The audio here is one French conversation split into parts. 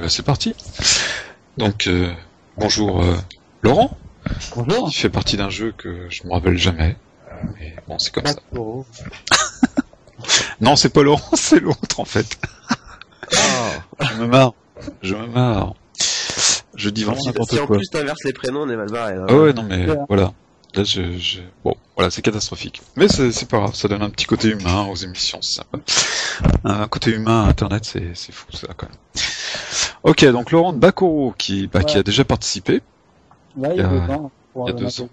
ben, c'est parti. Donc, euh, bonjour euh, Laurent. Bonjour. Qui fait partie d'un jeu que je me rappelle jamais. Mais bon, c'est comme ça. Non, c'est pas Laurent, c'est l'autre en fait. Ah. Je me marre. Je me marre. Je dis vraiment Si, n'importe si en quoi. plus t'inverses les prénoms, on est mal barré. hein. Ah ouais, non mais Ouais. voilà. Là, je, je... Bon, voilà, c'est catastrophique. Mais c'est pas grave, ça donne un petit côté humain aux émissions, c'est sympa. Un côté humain à Internet, c'est c'est fou ça quand même. Ok, donc Laurent Bakoro, qui, bah, qui a déjà participé, il y a deux ans. Pour il y a un deux magazine.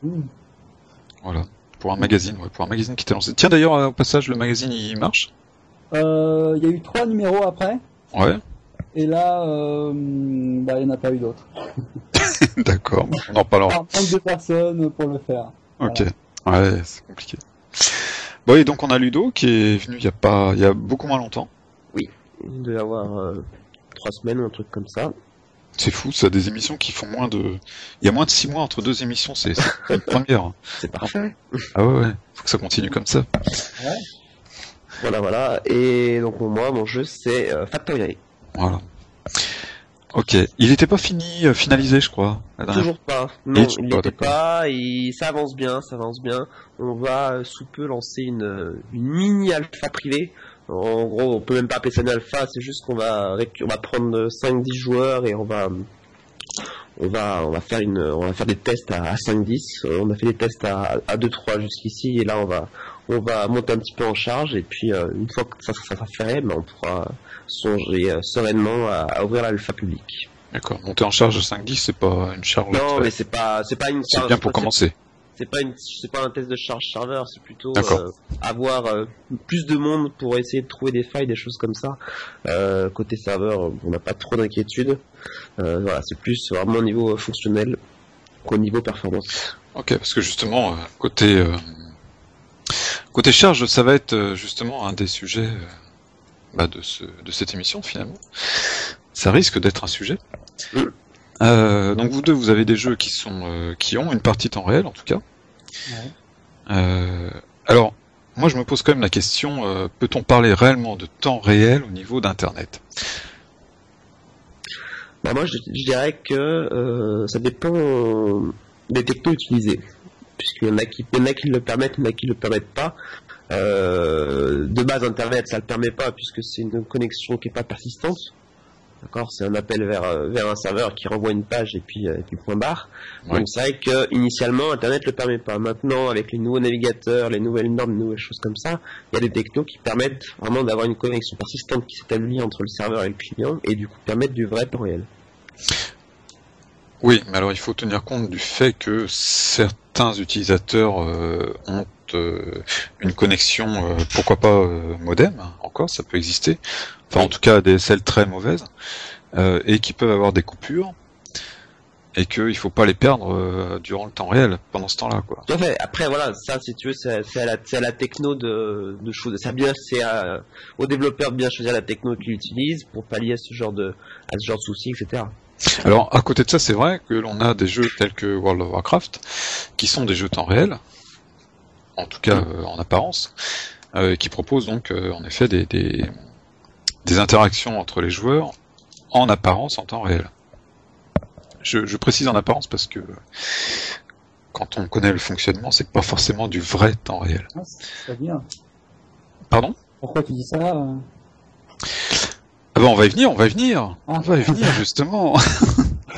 voilà, pour un magazine, ouais, pour un magazine qui était lancé. Tiens d'ailleurs, au passage, le magazine il marche? Euh, Il y a eu trois numéros après. Ouais, Et là, euh, bah, il n'y en a pas eu d'autres. d'accord, on en reparlera. Par manque de personnes pour le faire. Ok, ouais, c'est compliqué. Bon, et donc on a Ludo qui est venu il y a pas, il y a beaucoup moins longtemps. Il doit y avoir euh, trois semaines ou un truc comme ça. C'est fou, ça, des émissions qui font moins de... Il y a moins de six mois entre deux émissions, c'est une première. C'est parfait. Ah ouais, ouais, faut que ça continue comme ça. Voilà, voilà. Et donc moi, mon jeu, c'est euh, Factorial. Voilà. Ok, il était pas fini, euh, finalisé, je crois. Toujours pas. Non, toujours il pas, n'était pas. Et ça avance bien, ça avance bien. On va euh, sous peu lancer une, euh, une mini alpha privée. En gros, on peut même pas appeler ça une alpha. C'est juste qu'on va on va prendre 5-10 joueurs et on va on va on va faire une on va faire des tests à, à 5-10. Euh, On a fait des tests à, à 2-3 jusqu'ici et là on va on va monter un petit peu en charge et puis euh, une fois que ça, ça sera fait, ben, on pourra songer euh, sereinement à, à ouvrir l'alpha public. D'accord, monter en charge de 5-10, c'est pas une charge. Non, mais c'est pas, c'est pas une. C'est bien pour commencer. C'est pas une, c'est pas un test de charge serveur, c'est plutôt euh, avoir euh, plus de monde pour essayer de trouver des failles, des choses comme ça. Euh, côté serveur, on n'a pas trop d'inquiétude. Voilà, c'est plus vraiment au niveau fonctionnel qu'au niveau performance. Ok, parce que justement, côté... Côté charge, ça va être justement un des sujets bah, de, ce, de cette émission finalement. Ça risque d'être un sujet. Mm. Euh, donc vous deux, vous avez des jeux qui sont euh, qui ont une partie temps réel en tout cas. Ouais. Euh, alors, moi je me pose quand même la question euh, peut-on parler réellement de temps réel au niveau d'Internet? Bah, moi, je, je dirais que euh, ça dépend euh, des technos utilisés. Puisqu'il y en a qui, il y en a qui le permettent, il y en a qui le permettent pas. Euh, de base, Internet, ça le permet pas puisque c'est une connexion qui est pas persistante. D'accord, c'est un appel vers euh, vers un serveur qui renvoie une page et puis euh, puis point barre. Ouais. Donc c'est vrai que initialement Internet le permet pas. Maintenant, avec les nouveaux navigateurs, les nouvelles normes, les nouvelles choses comme ça, il y a des technos qui permettent vraiment d'avoir une connexion persistante qui s'établit entre le serveur et le client et du coup permettre du vrai temps réel. Oui, mais alors il faut tenir compte du fait que certains utilisateurs euh, ont euh, une connexion, pourquoi pas modem, hein, encore, ça peut exister, enfin en tout cas ADSL très mauvaise, euh, et qui peuvent avoir des coupures, et qu'il faut pas les perdre euh, durant le temps réel, pendant ce temps-là, quoi. Tout à fait. Après, voilà, ça, si tu veux, c'est à, la- c'est à la techno de, de choses. C'est bien, c'est à- aux développeurs de bien choisir la techno qu'ils utilisent pour pallier à ce genre de, à ce genre de soucis, etc. Alors, à côté de ça, c'est vrai que l'on a des jeux tels que World of Warcraft, qui sont des jeux temps réel, en tout cas euh, en apparence, euh, qui proposent donc euh, en effet des, des, des interactions entre les joueurs en apparence en temps réel. Je, je précise en apparence parce que quand on connaît le fonctionnement, c'est pas forcément du vrai temps réel. Ah, c'est pas bien. Pardon? Pourquoi tu dis ça euh? Ah ben on va y venir, on va y venir. Ah. On va y venir justement.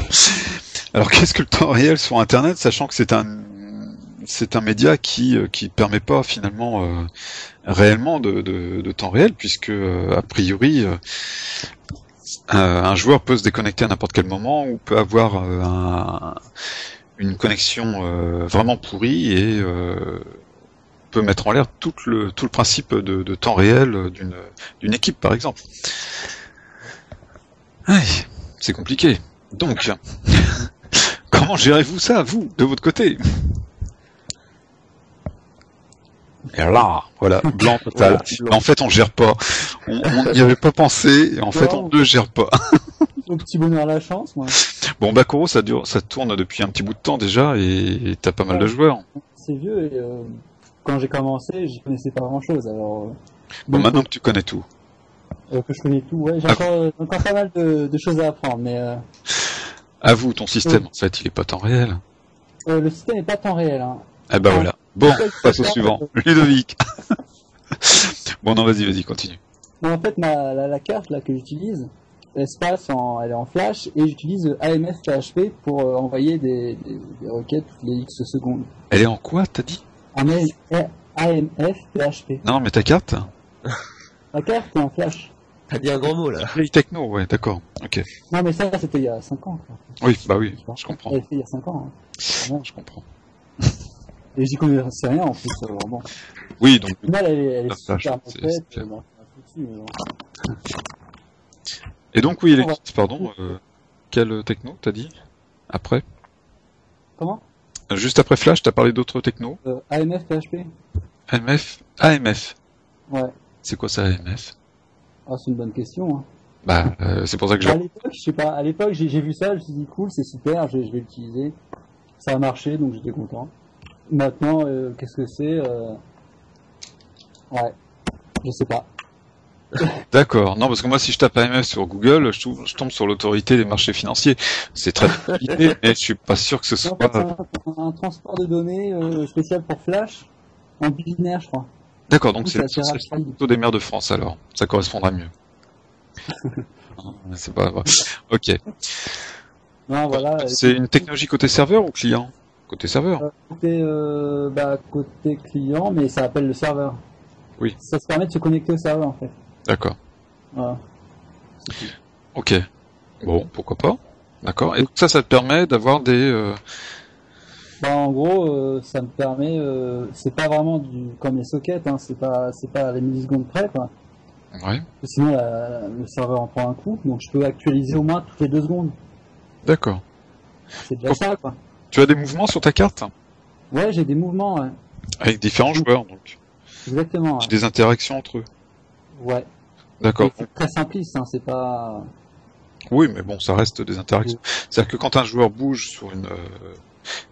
Alors qu'est-ce que le temps réel sur Internet, sachant que c'est un c'est un média qui euh, qui permet pas finalement euh, réellement de, temps réel puisque euh, a priori un joueur peut se déconnecter à n'importe quel moment ou peut avoir un- une connexion vraiment pourrie et peut mettre en l'air tout le tout le principe de, temps réel d'une d'une équipe par exemple. C'est compliqué. Donc, comment gérez-vous ça, vous, de votre côté? Et là, voilà, blanc total. Voilà. En fait, on gère pas. On n'y avait pas pensé, et en fait, on ne gère pas. Au petit bonheur la chance, moi. Bon, Bakuro, ça dure, ça tourne depuis un petit bout de temps déjà, et t'as pas mal de joueurs. C'est vieux et euh, quand j'ai commencé, j'y connaissais pas grand chose. Alors, euh, Bon, maintenant que tu connais tout. euh, que je connais tout. Ouais, j'ai Ah. encore, encore pas mal de, de choses à apprendre, mais Avoue, ton système, en fait, il est pas temps réel. le système n'est pas temps réel. Hein. Eh ben Ah. voilà. Bon, passe au suivant. Ludovic. bon, non, vas-y, vas-y, continue. Non, en fait, ma, la, la carte là que j'utilise, elle se passe en, elle est en flash et j'utilise AMF PHP pour euh, envoyer des, des, des requêtes toutes les X secondes. Elle est en quoi, t'as dit? AMF, AMF PHP. Non, mais ta carte? La carte est en flash. T'as dit un grand mot là. Vieille techno, ouais, d'accord. Ok. Non, mais ça, c'était il y a 5 ans. Quoi. Oui, bah oui, je comprends. Faite il y a 5 ans. Hein. Je comprends. Et j'y connaissais rien en plus. Alors bon. Oui, donc, Au final, elle est, elle est super c'est- clair. euh, bon, on a foutu, mais bon. et donc, oui, Alexis, pardon, euh, quelle techno t'as dit Après? Comment? Euh, Juste après Flash, t'as parlé d'autres techno euh, AMF PHP AMF AMF. Ouais. C'est quoi ça, AMF Ah, c'est une bonne question. Hein. Bah, euh, c'est pour ça que À j'ai... l'époque, je sais pas, à l'époque, j'ai j'ai vu ça, je me suis dit cool, c'est super, je, je vais l'utiliser. Ça a marché, donc j'étais content. Maintenant, euh, qu'est-ce que c'est euh... Ouais, je sais pas. D'accord. Non, parce que moi, si je tape AMF sur Google, je, tombe sur l'autorité des marchés financiers. C'est très compliqué, mais je suis pas sûr que ce soit... un, un transport de données euh, spécial pour Flash en binaire, je crois. D'accord, donc c'est taux des maires de France, alors. Ça correspondra mieux. c'est pas grave. Ok. Non, voilà. C'est une technologie côté serveur ou client? Côté serveur. Euh, Côté, euh, bah, côté client, mais ça appelle le serveur. Oui. Ça se permet de se connecter au serveur, en fait. D'accord. Voilà. Ok. Bon, pourquoi pas. D'accord. Et donc ça, ça te permet d'avoir des... euh, Bah, en gros, euh, ça me permet, euh, c'est pas vraiment du, comme les sockets, hein, c'est pas, c'est pas les millisecondes près, quoi. Ouais. Sinon, la- le serveur en prend un coup, donc je peux actualiser au moins toutes les deux secondes. D'accord. C'est déjà ça, quoi. Tu as des mouvements sur ta carte Ouais, j'ai des mouvements, ouais. Avec différents joueurs, donc. Exactement. Ouais. Des interactions entre eux. Ouais. D'accord. C'est très simpliste, hein, c'est pas. Oui, mais bon, ça reste des interactions. C'est-à-dire que quand un joueur bouge sur une... euh,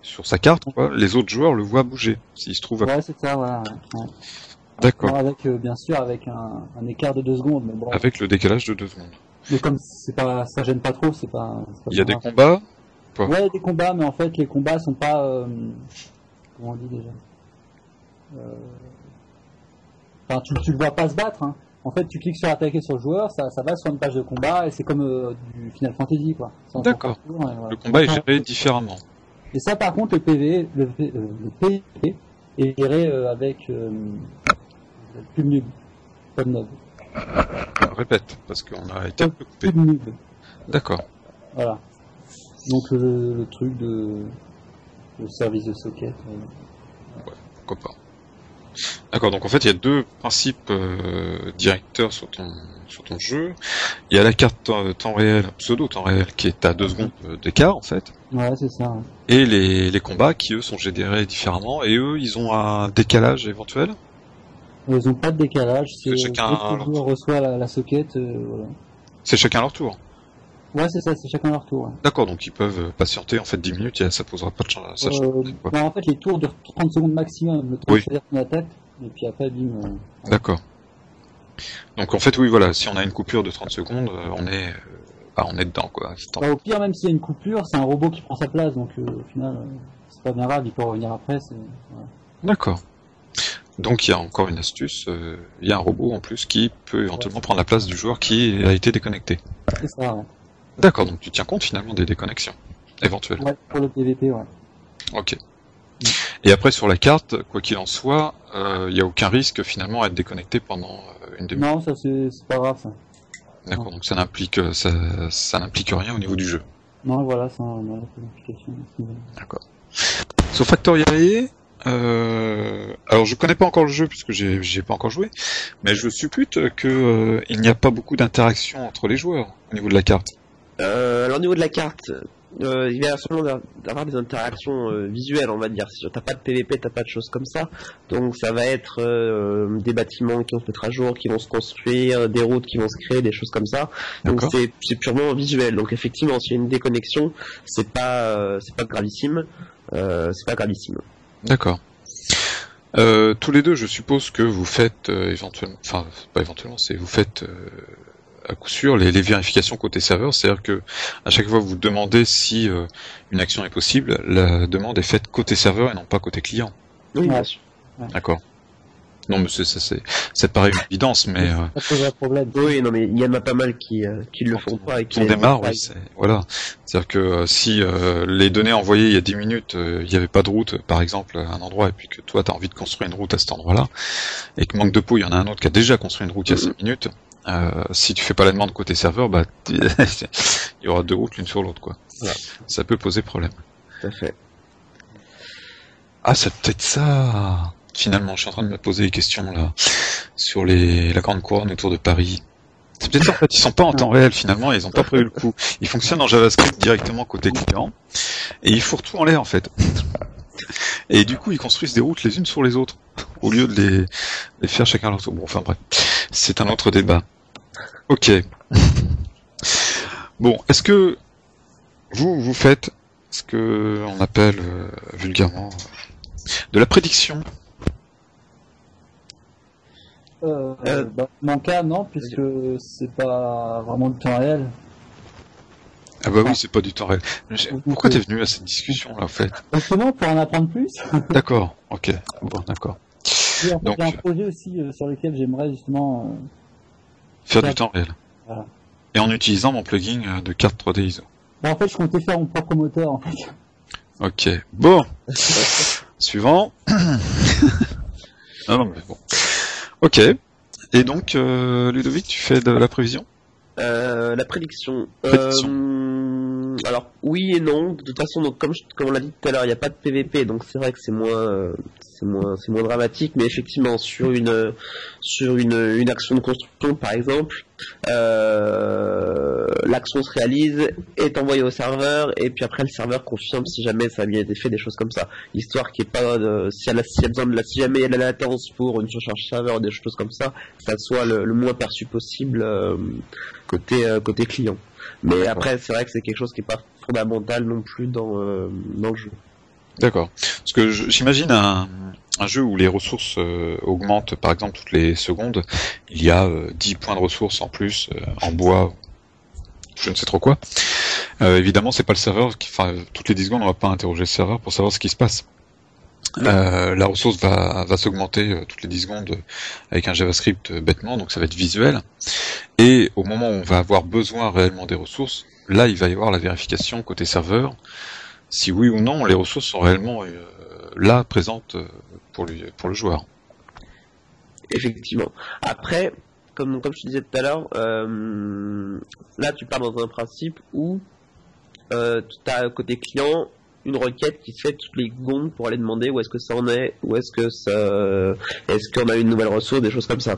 sur sa carte, quoi, les autres joueurs le voient bouger, s'il se trouve... à- Ouais, c'est ça, voilà. ouais. Ouais. D'accord. Avec, euh, bien sûr, avec un, un écart de deux secondes, mais bon. Avec le décalage de deux secondes. Mais comme c'est pas, ça gêne pas trop, c'est pas. Il y a des grave. Combats Ouais, des combats, mais en fait, les combats sont pas. euh, comment on dit déjà Euh, Enfin, tu, tu le vois pas se battre. Hein. En fait, tu cliques sur attaquer sur le joueur, ça, ça va sur une page de combat et c'est comme euh, du Final Fantasy, quoi. D'accord. voilà. Le combat est géré différemment. Et ça, par contre, le PV, le, P- euh, le PVP est géré euh, avec euh, PubNub. PubNub. Répète, parce qu'on a été un peu coupé. D'accord. Voilà. Donc le, le truc de le service de socket. euh, Pourquoi pas. D'accord, donc en fait il y a deux principes euh, directeurs sur ton sur ton jeu. Il y a la carte temps, réel, pseudo temps réel, qui est à deux secondes euh, d'écart en fait, Ouais, c'est ça. ouais. et les, les combats qui eux sont générés différemment, et eux ils ont un décalage éventuel? Ils ont pas de décalage. C'est chacun leur reçoit la, la socket. euh, voilà. C'est chacun leur tour. Ouais, c'est ça, c'est chacun leur tour. ouais. D'accord, donc ils peuvent euh, patienter en fait 10 minutes et ça posera pas de change Euh, bah, en fait, les tours durent 30 secondes maximum. Le temps Oui. de choisir ton attaque. Et puis après, bim. euh, D'accord. Donc en fait oui voilà, si on a une coupure de 30 secondes, euh, on est bah, on est dedans quoi. Temps. bah, au pire, même s'il y a une coupure, c'est un robot qui prend sa place. Donc euh, au final, c'est pas bien grave, il peut revenir après. Voilà. D'accord. Donc il y a encore une astuce, il y a un robot en plus qui peut éventuellement prendre la place du joueur qui a été déconnecté. C'est ça, ouais. D'accord, donc tu tiens compte finalement des déconnexions éventuelles. ouais. Pour le PVP, ouais. Ok. Et après sur la carte, quoi qu'il en soit, euh, il n'y a aucun risque finalement à être déconnecté pendant euh, une demi. Non, ça c'est pas grave ça. D'accord, donc ça n'implique euh, ça, ça n'implique rien au niveau du jeu. Non, voilà, application. à ce niveau. D'accord. Sur Factorial, euh, alors je connais pas encore le jeu puisque j'ai j'ai pas encore joué, mais je suppute que euh, il n'y a pas beaucoup d'interaction entre les joueurs au niveau de la carte. Euh, alors au niveau de la carte, euh, il va seulement d'a- d'avoir des interactions euh, visuelles, on va dire. Si t'as pas de PVP, t'as pas de choses comme ça. Donc ça va être euh, des bâtiments qui vont se mettre à jour, qui vont se construire, des routes qui vont se créer, des choses comme ça. Donc c'est c'est purement visuel. Donc effectivement, s'il y a une déconnexion, c'est pas euh, c'est pas gravissime. Euh, c'est pas gravissime. D'accord. Euh, tous les deux, je suppose que vous faites euh, éventuellement, enfin pas éventuellement, c'est vous faites euh, à coup sûr les, les vérifications côté serveur, c'est-à-dire que à chaque fois que vous demandez si euh, une action est possible, la demande est faite côté serveur et non pas côté client. Oui, bien sûr. D'accord. Non, mais ça, c'est ça te paraît une évidence, mais euh, Ça pose un problème. Oui, non, mais il y en a pas mal qui, euh, qui le font pas. Et qui on démarre, oui, c'est voilà. C'est-à-dire que euh, si euh, les données envoyées il y a 10 minutes, euh, il n'y avait pas de route, par exemple, à un endroit, et puis que toi, tu as envie de construire une route à cet endroit-là, et que manque de peau, il y en a un autre qui a déjà construit une route il y a 5 minutes, euh, si tu fais pas la demande côté serveur, bah, il y aura deux routes l'une sur l'autre, quoi. Ça peut poser problème. Tout à fait. Ah, c'est peut-être ça. Finalement, je suis en train de me poser des questions là sur les la grande couronne autour de Paris. C'est peut-être ça, en fait, ils sont pas en temps réel finalement, ils ont pas prévu le coup. Ils fonctionnent en JavaScript directement côté client et ils fourrent tout en l'air en fait. Et du coup, ils construisent des routes les unes sur les autres au lieu de les, les faire chacun leur tour. Bon, enfin bref, c'est un autre débat. Ok. Bon, est-ce que vous vous faites ce que on appelle euh, vulgairement euh, de la prédiction? Euh, Euh, bah, mon cas, non, puisque c'est pas vraiment du temps réel. Ah bah Ah. oui, c'est pas du temps réel. Pourquoi t'es venu à cette discussion là en fait? Justement, pour en apprendre plus, D'accord, ok, bon d'accord. en fait, j'ai un projet aussi euh, sur lequel j'aimerais justement. Faire Ouais. du temps réel. Voilà. Et en utilisant mon plugin euh, de carte 3D ISO. bah, en fait, je comptais faire mon propre moteur. En fait. Ok, bon. Suivant. ah non mais bon. Ok. Et donc, euh, Ludovic, tu fais de la prévision? Euh, la prédiction. Prédiction. Euh, alors oui et non. De toute façon, donc comme on l'a dit tout à l'heure, il n'y a pas de PVP, donc c'est vrai que c'est moins euh, c'est moins c'est moins dramatique. Mais effectivement, sur une sur une action de construction, par exemple, euh, l'action se réalise, est envoyée au serveur, et puis après le serveur confirme si jamais ça a bien été fait, des choses comme ça, histoire qu'il n'y ait pas de, si, elle a, besoin si jamais il y a la latence pour une surcharge serveur, des choses comme ça, ça soit le, moins perçu possible. euh, côté euh, côté client. Mais après, c'est vrai que c'est quelque chose qui est pas fondamental non plus dans euh, dans le jeu. D'accord. Parce que j'imagine un, jeu où les ressources euh, augmentent, par exemple, toutes les secondes. Il y a euh, 10 points de ressources en plus, euh, en bois, je ne sais trop quoi. Évidemment, c'est pas le serveur qui, toutes les 10 secondes, on va pas interroger le serveur pour savoir ce qui se passe. Euh, la ressource va, va s'augmenter euh, toutes les 10 secondes euh, avec un JavaScript euh, bêtement, donc ça va être visuel. Et au moment où on va avoir besoin réellement des ressources, là, il va y avoir la vérification côté serveur, si oui ou non les ressources sont réellement là présentes pour, lui, pour le joueur. Effectivement. Après, comme comme je te disais tout à l'heure, là tu pars dans un principe où euh, tu as côté client une requête qui se fait toutes les secondes pour aller demander où est-ce que ça en est, où est-ce que ça, est-ce qu'on a une nouvelle ressource, des choses comme ça.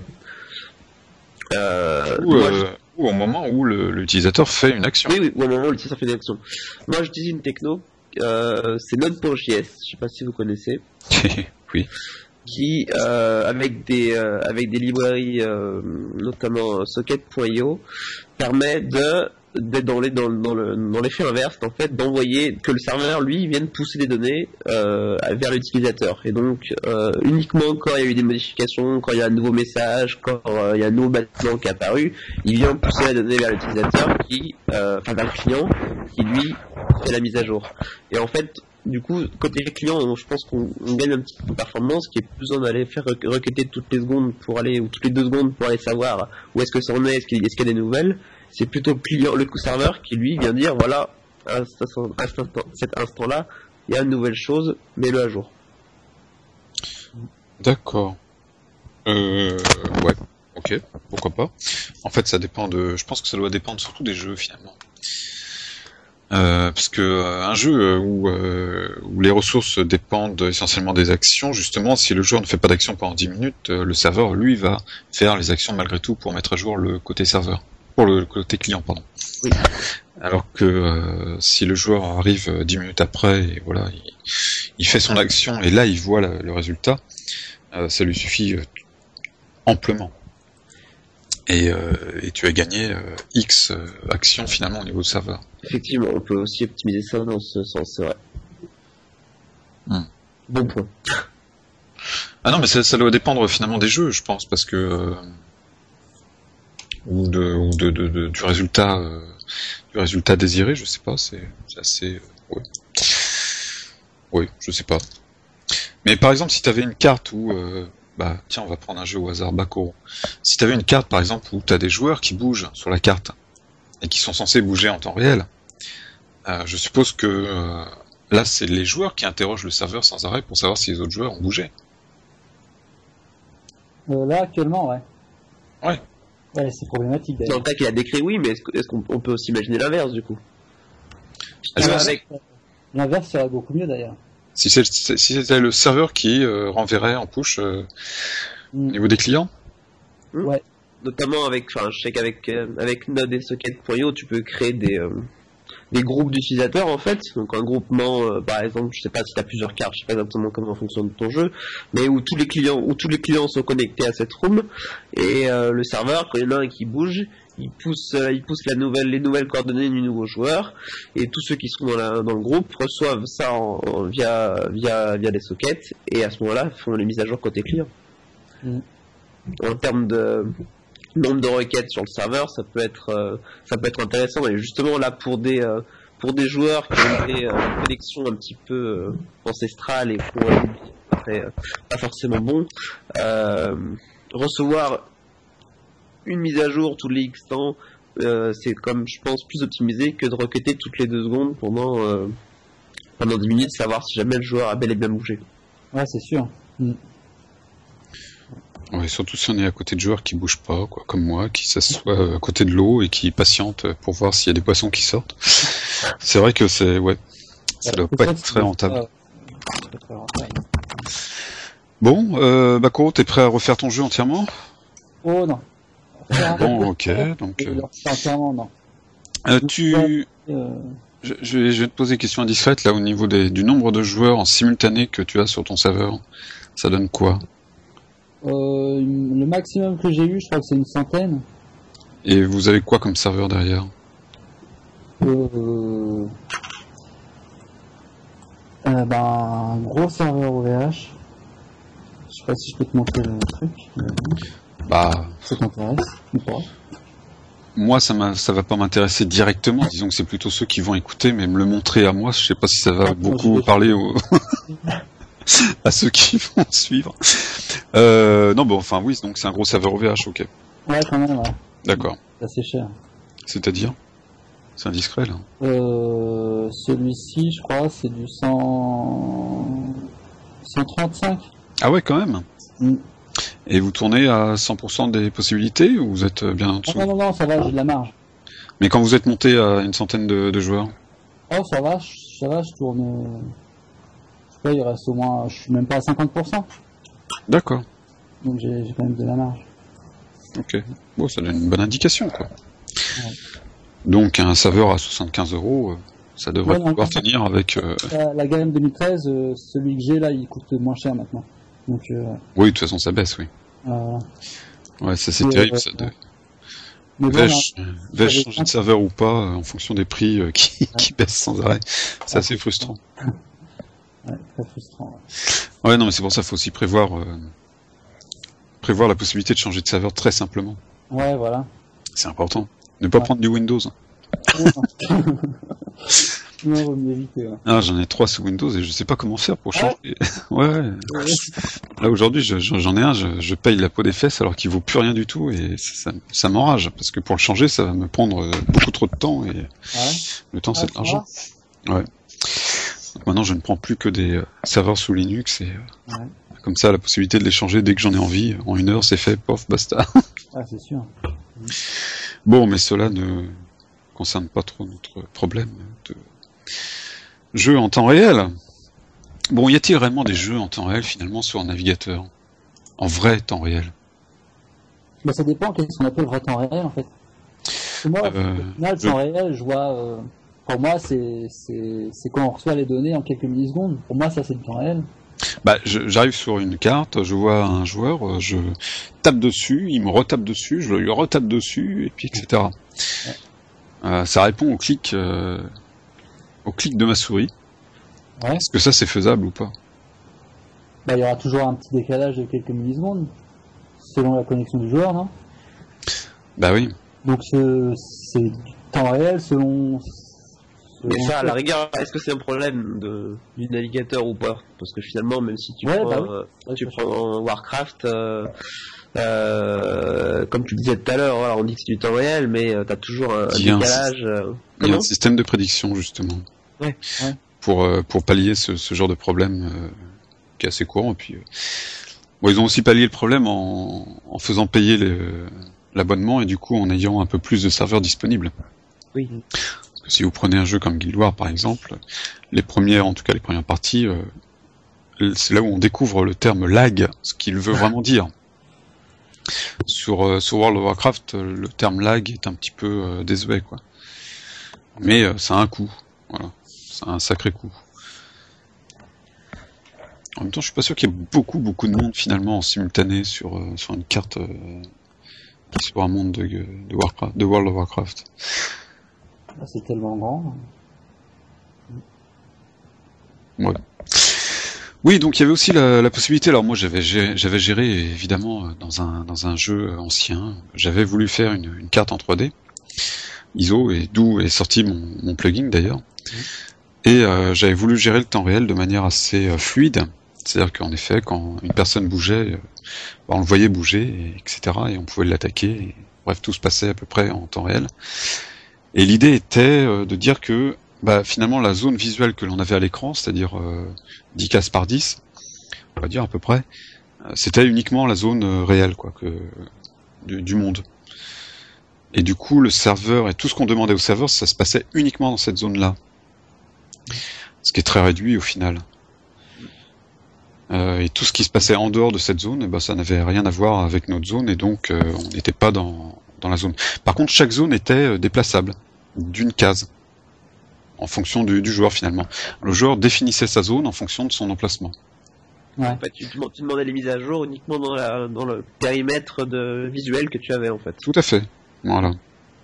Euh, Ou, moi, euh, ou au moment où l'utilisateur fait une action. Oui, oui, ou au moment où l'utilisateur fait des actions. Moi, j'utilise une techno, euh, c'est Node.js, je sais pas si vous connaissez, oui. qui, euh, avec des, avec des librairies, notamment Socket.io, permet de, d'être dans les, dans, dans le, dans l'effet inverse, en fait, d'envoyer, que le serveur, lui, vienne pousser des données, euh, vers l'utilisateur. Et donc, euh, uniquement quand il y a eu des modifications, quand il y a un nouveau message, quand euh, il y a un nouveau bâtiment qui est apparu, il vient pousser la donnée vers l'utilisateur qui, enfin vers le client, qui lui fait la mise à jour. Et en fait, du coup, côté client, je pense qu'on on gagne un petit peu de performance, qui est plus besoin d'aller faire requêter toutes les secondes pour aller, ou toutes les deux secondes pour aller savoir où est-ce que ça en est, est-ce qu'il y a des nouvelles. C'est plutôt le client, le serveur qui lui vient dire, voilà, à cet instant-là, il y a une nouvelle chose, mets-le à jour. D'accord. Euh, ouais. Ok. Pourquoi pas. En fait, ça dépend de. Je pense que ça doit dépendre surtout des jeux finalement. Euh, parce que euh, un jeu euh, où, où les ressources dépendent essentiellement des actions, justement, si le joueur ne fait pas d'action pendant 10 minutes, le serveur, lui, va faire les actions malgré tout pour mettre à jour le côté serveur. Pour le côté client, pardon. Oui. Alors que euh, si le joueur arrive euh, 10 minutes après et voilà, il, il fait son action et là il voit la- le résultat, euh, ça lui suffit amplement. Et, euh, et tu as gagné euh, X euh, actions finalement au niveau du serveur. Effectivement, on peut aussi optimiser ça dans ce sens, c'est vrai. Hmm. Bon point. Ah non, mais ça, ça doit dépendre finalement des jeux, je pense, parce que ou de, ou de, de- de- du résultat, euh, du résultat désiré, je sais pas. C'est assez, euh, ouais. Oui, je sais pas. Mais par exemple, si tu avais une carte où, euh, bah, tiens, on va prendre un jeu au hasard, Bakuro. Si tu avais une carte, par exemple, où tu as des joueurs qui bougent sur la carte et qui sont censés bouger en temps réel, euh, je suppose que là, c'est les joueurs qui interrogent le serveur sans arrêt pour savoir si les autres joueurs ont bougé. Là, actuellement, ouais. Ouais. Ouais, c'est problématique Dans le cas qu'il a décrit, oui, mais est-ce qu'on on peut aussi imaginer l'inverse du coup? Avec- L'inverse serait beaucoup mieux d'ailleurs. Si c'était le serveur qui euh, renverrait en push euh, Mm. au niveau des clients? Notamment avec, enfin, je sais qu'avec euh, avec Node et Socket.io, tu peux créer des euh, des groupes d'utilisateurs en fait. Donc un groupement, euh, par exemple, je sais pas si tu as plusieurs cartes, je sais pas exactement comment fonctionne ton jeu, mais où tous les clients où tous les clients sont connectés à cette room et euh, le serveur, quand il y en a un qui bouge, il pousse euh, il pousse la nouvelle les nouvelles coordonnées du nouveau joueur et tous ceux qui sont dans, la, dans le groupe reçoivent ça en, en- via via via des sockets et à ce moment-là font les mises à jour côté client. Mm. En termes de nombre de requêtes sur le serveur, ça peut être euh, ça peut être intéressant et justement là pour des euh, pour des joueurs qui ont des euh, un petit peu euh, ancestrales et pour euh, pas forcément bon, recevoir une mise à jour tous les X temps, c'est comme je pense plus optimisé que de requêter toutes les deux secondes pendant pendant 10 minutes, savoir si jamais le joueur a bel et bien bougé. Ouais, c'est sûr. Surtout si on est à côté de joueurs qui bougent pas, quoi, comme moi, qui s'assoient euh, à côté de l'eau et qui patientent pour voir s'il y a des poissons qui sortent. C'est vrai que c'est, ouais, ça doit pas être très rentable. Bon, euh, Bakuro, t'es prêt à refaire ton jeu entièrement? Oh non. Bon, ok, donc, euh, non. euh, tu, je, je vais, je vais te poser une question indiscrète là au niveau des, du nombre de joueurs en simultané que tu as sur ton serveur. Ça donne quoi? Euh, le maximum que j'ai eu, je crois que c'est une centaine. Et vous avez quoi comme serveur derrière? Euh, euh, ben, un gros serveur OVH. Je sais pas si je peux te montrer le truc. Bah, Ça t'intéresse ou pas? Moi, ça, ça va pas m'intéresser directement. Disons que c'est plutôt ceux qui vont écouter, mais me le montrer à moi, je sais pas si ça va Ah, beaucoup parler aux... à ceux qui vont suivre. Euh, non, bon, enfin oui, donc c'est un gros serveur OVH, ok. Ouais, quand même, ouais. D'accord. C'est assez cher. C'est-à-dire? C'est indiscret, là. Euh, celui-ci, je crois, c'est du 100... 135. Ah ouais, quand même? Mm. Et vous tournez à 100% des possibilités ou vous êtes bien en dessous? Non, non, non, ça va, j'ai de la marge. Mais quand vous êtes monté à une centaine de, de joueurs? Oh, ça va, ça va, je tourne... pas, il reste au moins... Je suis même pas à 50%. D'accord. Donc j'ai quand même de la marge. Ok. Bon, ça donne une bonne indication, quoi. Donc un serveur à 75 euros, euh, ça devrait Ouais, non, pouvoir tenir avec... euh, La, la gamme 2013, euh, celui que j'ai là, il coûte moins cher maintenant. Donc, euh, Oui, de toute façon, ça baisse, oui. Ouais, ça c'est terrible, ça. De... mais Vais-je avait changer de serveur ou pas en fonction des prix qui, qui baissent sans arrêt? C'est assez frustrant. ouais, très frustrant. ouais. Ouais, non, mais c'est pour ça qu'il faut aussi prévoir, euh, prévoir la possibilité de changer de serveur très simplement. Ouais, voilà. C'est important. Ne pas Ouais. prendre du Windows. non, éviter. ouais. Ah, j'en ai trois sous Windows et je sais pas comment faire pour Ah changer. ouais, ouais. Là aujourd'hui, je- je- j'en ai un, je, je paye la peau des fesses alors qu'il vaut plus rien du tout et ça, ça m'enrage parce que pour le changer, ça va me prendre euh, beaucoup trop de temps et Ouais. le temps Ah, c'est de ça l'argent. Donc maintenant, je ne prends plus que des euh, serveurs sous Linux et euh, Ouais. comme ça, la possibilité de les changer dès que j'en ai envie. En une heure, c'est fait, pof, basta. Ah, c'est sûr. Bon, mais cela ne concerne pas trop notre problème de jeu en temps réel. Bon, y a-t-il réellement des jeux en temps réel finalement sur un navigateur? En vrai temps réel? Bah, ça dépend qu'est-ce qu'on appelle vrai temps réel en fait? Parce que moi, Euh, au final, je- temps réel, je vois. euh, pour moi, c'est quand on reçoit les données en quelques millisecondes. Pour moi, ça c'est le temps réel. Bah, j'arrive sur une carte, je vois un joueur, euh, je tape dessus, il me retape dessus, je lui retape dessus, et puis etc. Euh, ça répond au clic, euh, au clic de ma souris. Ouais. Est-ce que ça c'est faisable ou pas? Bah, il y aura toujours un petit décalage de quelques millisecondes, selon la connexion du joueur, non Bah oui. Donc ce- c'est du temps réel selon. Mais ça, à la rigueur, est-ce que c'est un problème de, du navigateur ou pas? Parce que finalement, même si tu Ouais, prends, bah oui. euh, tu prends Warcraft, euh, euh, comme tu disais tout à l'heure, voilà, on dit que c'est du temps réel, mais tu t'as toujours un, un Il y a un décalage. Il y a un système de prédiction justement. Ouais. Ouais. Pour euh, pour pallier ce, ce genre de problème euh, qui est assez courant. Et puis euh, bon, ils ont aussi pallié le problème en, en faisant payer l'abonnement et du coup en ayant un peu plus de serveurs disponibles. Oui. Que si vous prenez un jeu comme Guild Wars par exemple, les premières, en tout cas les premières parties, euh, c'est là où on découvre le terme lag, ce qu'il veut vraiment dire. Sur, euh, sur World of Warcraft, euh, le terme lag est un petit peu euh, désuet, quoi. Mais ça a un coût, voilà. Ça a un sacré coût. En même temps, je suis pas sûr qu'il y ait beaucoup, beaucoup de monde finalement en simultané sur, sur une carte qui soit un monde de, de, Warcraft, de World of Warcraft. Ah, C'est tellement grand. Oui, donc il y avait aussi la, la possibilité. Alors moi, j'avais géré, j'avais géré évidemment euh, dans un dans un jeu ancien. J'avais voulu faire une, une carte en 3D ISO et d'où est sorti mon, mon plugin d'ailleurs. Et euh, j'avais voulu gérer le temps réel de manière assez euh, fluide. C'est-à-dire qu'en effet, quand une personne bougeait, euh, bah, on le voyait bouger, et, etc. Et on pouvait l'attaquer. bref, tout se passait à peu près en temps réel. Et l'idée était euh, de dire que bah, finalement la zone visuelle que l'on avait à l'écran, c'est-à-dire euh, 10 cases par 10, on va dire à peu près, euh, c'était uniquement la zone euh, réelle quoi, du, monde. Et du coup, le serveur et tout ce qu'on demandait au serveur, ça se passait uniquement dans cette zone-là. Ce qui est très réduit au final. Euh, et tout ce qui se passait en dehors de cette zone, eh ben, ça n'avait rien à voir avec notre zone et donc euh, on n'était pas dans, dans la zone. Par contre, chaque zone était euh, déplaçable d'une case en fonction du, du joueur finalement. Le joueur définissait sa zone en fonction de son emplacement. Ouais. En fait, tu, demandais les mises à jour uniquement dans, la, dans le périmètre de visuel que tu avais en fait. Tout à fait. Voilà.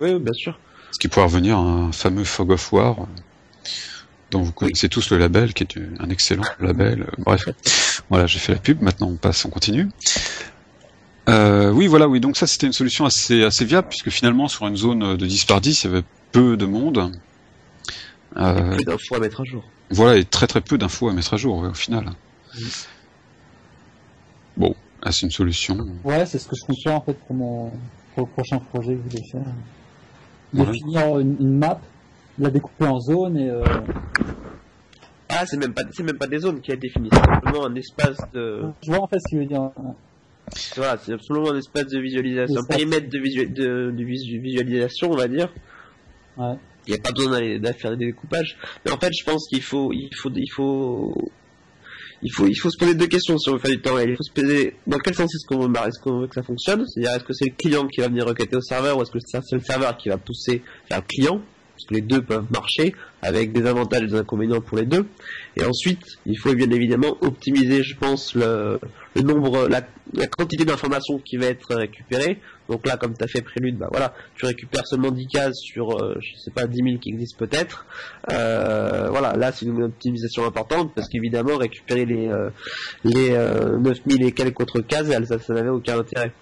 Oui, oui, bien sûr. Ce qui pourrait revenir à un fameux Fog of War, euh, dont vous connaissez tous le label, qui est un excellent label. Euh, Bref, voilà, j'ai fait la pub. Maintenant, on passe, on continue. Euh, oui, voilà, oui. Donc ça, c'était une solution assez assez viable puisque finalement, sur une zone de 10 par 10, il y avait peu de monde. Euh, Plus d'infos à mettre à jour. voilà, et très très peu d'infos à mettre à jour ouais, au final. Bon, ah, c'est une solution. Ouais, c'est ce que je compte faire en fait pour mon pour le prochain projet que je voulais faire. Définir une, une map, la découper en zones et euh, Ah, c'est même pas, c'est même pas des zones qui a défini, c'est simplement un espace de, je vois en fait ce qu'il veut dire. Voilà, c'est absolument un espace de visualisation, un périmètre de, visu- de, de visu- visualisation, on va dire. Ouais. Il n'y a pas besoin d'aller faire des découpages. Mais en fait, je pense qu'il faut, il faut, il faut, il faut, il faut se poser deux questions si on veut faire du temps réel. Il faut se poser dans quel sens est-ce qu'on veut, veut que ça fonctionne? C'est-à-dire, est-ce que c'est le client qui va venir requêter au serveur ou est-ce que c'est c'est le serveur qui va pousser vers le client? Parce que les deux peuvent marcher avec des avantages et des inconvénients pour les deux. Et ensuite, il faut bien évidemment optimiser, je pense, le, le nombre, la, la quantité d'informations qui va être récupérée. Donc là, comme tu as fait Prélude, bah voilà, tu récupères seulement 10 cases sur, euh, je sais pas, 10 000 qui existent peut-être. Euh, voilà, là, c'est une optimisation importante parce qu'évidemment, récupérer les, euh, les euh, 9000 et quelques autres cases, ça, ça n'avait aucun intérêt.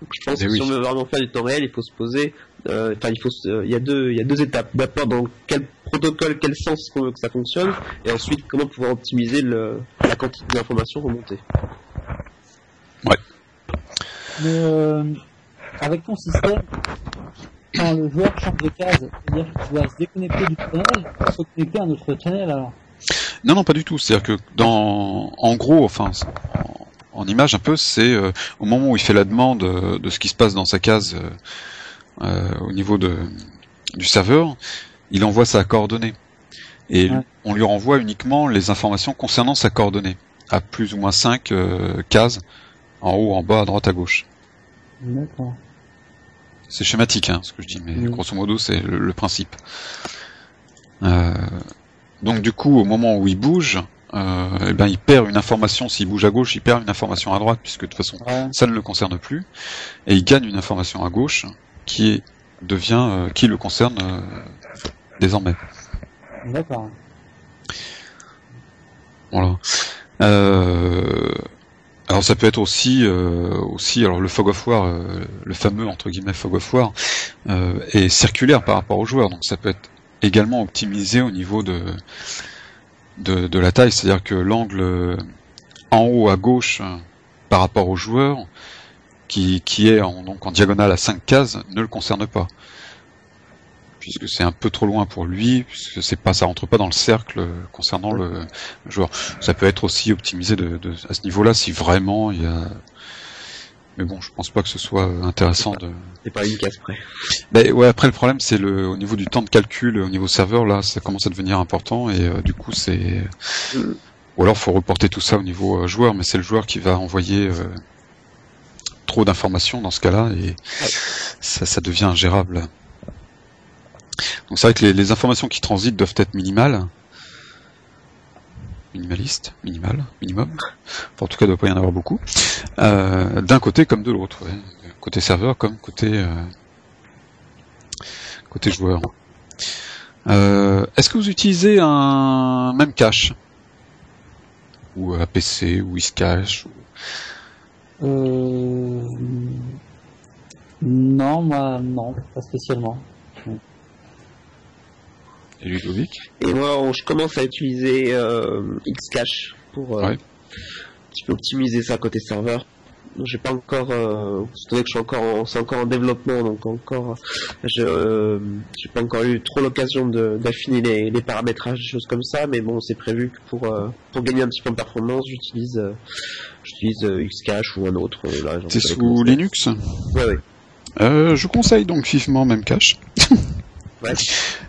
Donc, je pense Eh que oui. si on veut vraiment faire du temps réel, il faut se poser, euh, enfin, il faut, il y a deux, il y a deux étapes. D'abord, dans quel protocole, quel sens qu'on veut que ça fonctionne, et ensuite, comment pouvoir optimiser le, la quantité d'informations remontées. Mais euh, avec ton système, quand le joueur change de case, c'est-à-dire qu'il doit se déconnecter du channel, faut se connecter à un autre channel alors? Non, non, pas du tout. C'est-à-dire que dans, en gros, enfin, en, en image un peu, c'est euh, au moment où il fait la demande euh, de ce qui se passe dans sa case au niveau de, du serveur, il envoie sa coordonnée. Et Ouais. on lui renvoie uniquement les informations concernant sa coordonnée, à plus ou moins 5 cases, en haut, en bas, à droite, à gauche. D'accord. C'est schématique, hein, ce que je dis, mais Oui. grosso modo, c'est le, le principe. Euh, donc du coup, au moment où il bouge, euh, eh ben, il perd une information. S'il bouge à gauche, il perd une information à droite, puisque de toute façon, Ouais. ça ne le concerne plus. Et il gagne une information à gauche qui est, devient, euh, qui le concerne euh, désormais. D'accord. Voilà. Euh, alors ça peut être aussi, euh, aussi alors le fog of war, euh, le fameux entre guillemets fog of war, euh, est circulaire par rapport aux joueurs, donc ça peut être également optimisé au niveau de de, de la taille, c'est-à-dire que l'angle en haut à gauche par rapport aux joueurs, qui, qui est en, donc en diagonale à 5 cases, ne le concerne pas puisque c'est un peu trop loin pour lui, puisque c'est pas, ça rentre pas dans le cercle concernant le, joueur. Ça peut être aussi optimisé de, à ce niveau-là si vraiment il y a. Mais bon, je pense pas que ce soit intéressant de. C'est pas une case près. Ben ouais, après le problème c'est le au niveau du temps de calcul, au niveau serveur là, ça commence à devenir important et euh, du coup c'est. Mm. Ou alors faut reporter tout ça au niveau euh, joueur, mais c'est le joueur qui va envoyer. Euh, trop d'informations dans ce cas-là et ça, ça devient ingérable. Donc c'est vrai que les, informations qui transitent doivent être minimales. Minimaliste, minimal, minimum. en tout cas, il ne doit pas y en avoir beaucoup. Euh, d'un côté comme de l'autre. Côté serveur comme côté euh, joueur. Euh, est-ce que vous utilisez un même cache? Ou APC ou Iscache ou... Non, moi non, pas spécialement. Et Ludovic Et moi, je commence à utiliser euh, Xcache pour euh, un petit peu optimiser ça côté serveur. J'ai pas encore, euh, que je suis encore, c'est encore en développement, donc encore, je, euh, j'ai pas encore eu trop l'occasion d'affiner les, les, paramétrages, des choses comme ça, mais bon, c'est prévu que pour pour gagner un petit peu en performance, j'utilise, j'utilise Xcache ou un autre. C'est sous Linux. Ouais, ouais. je conseille donc vivement Memcache.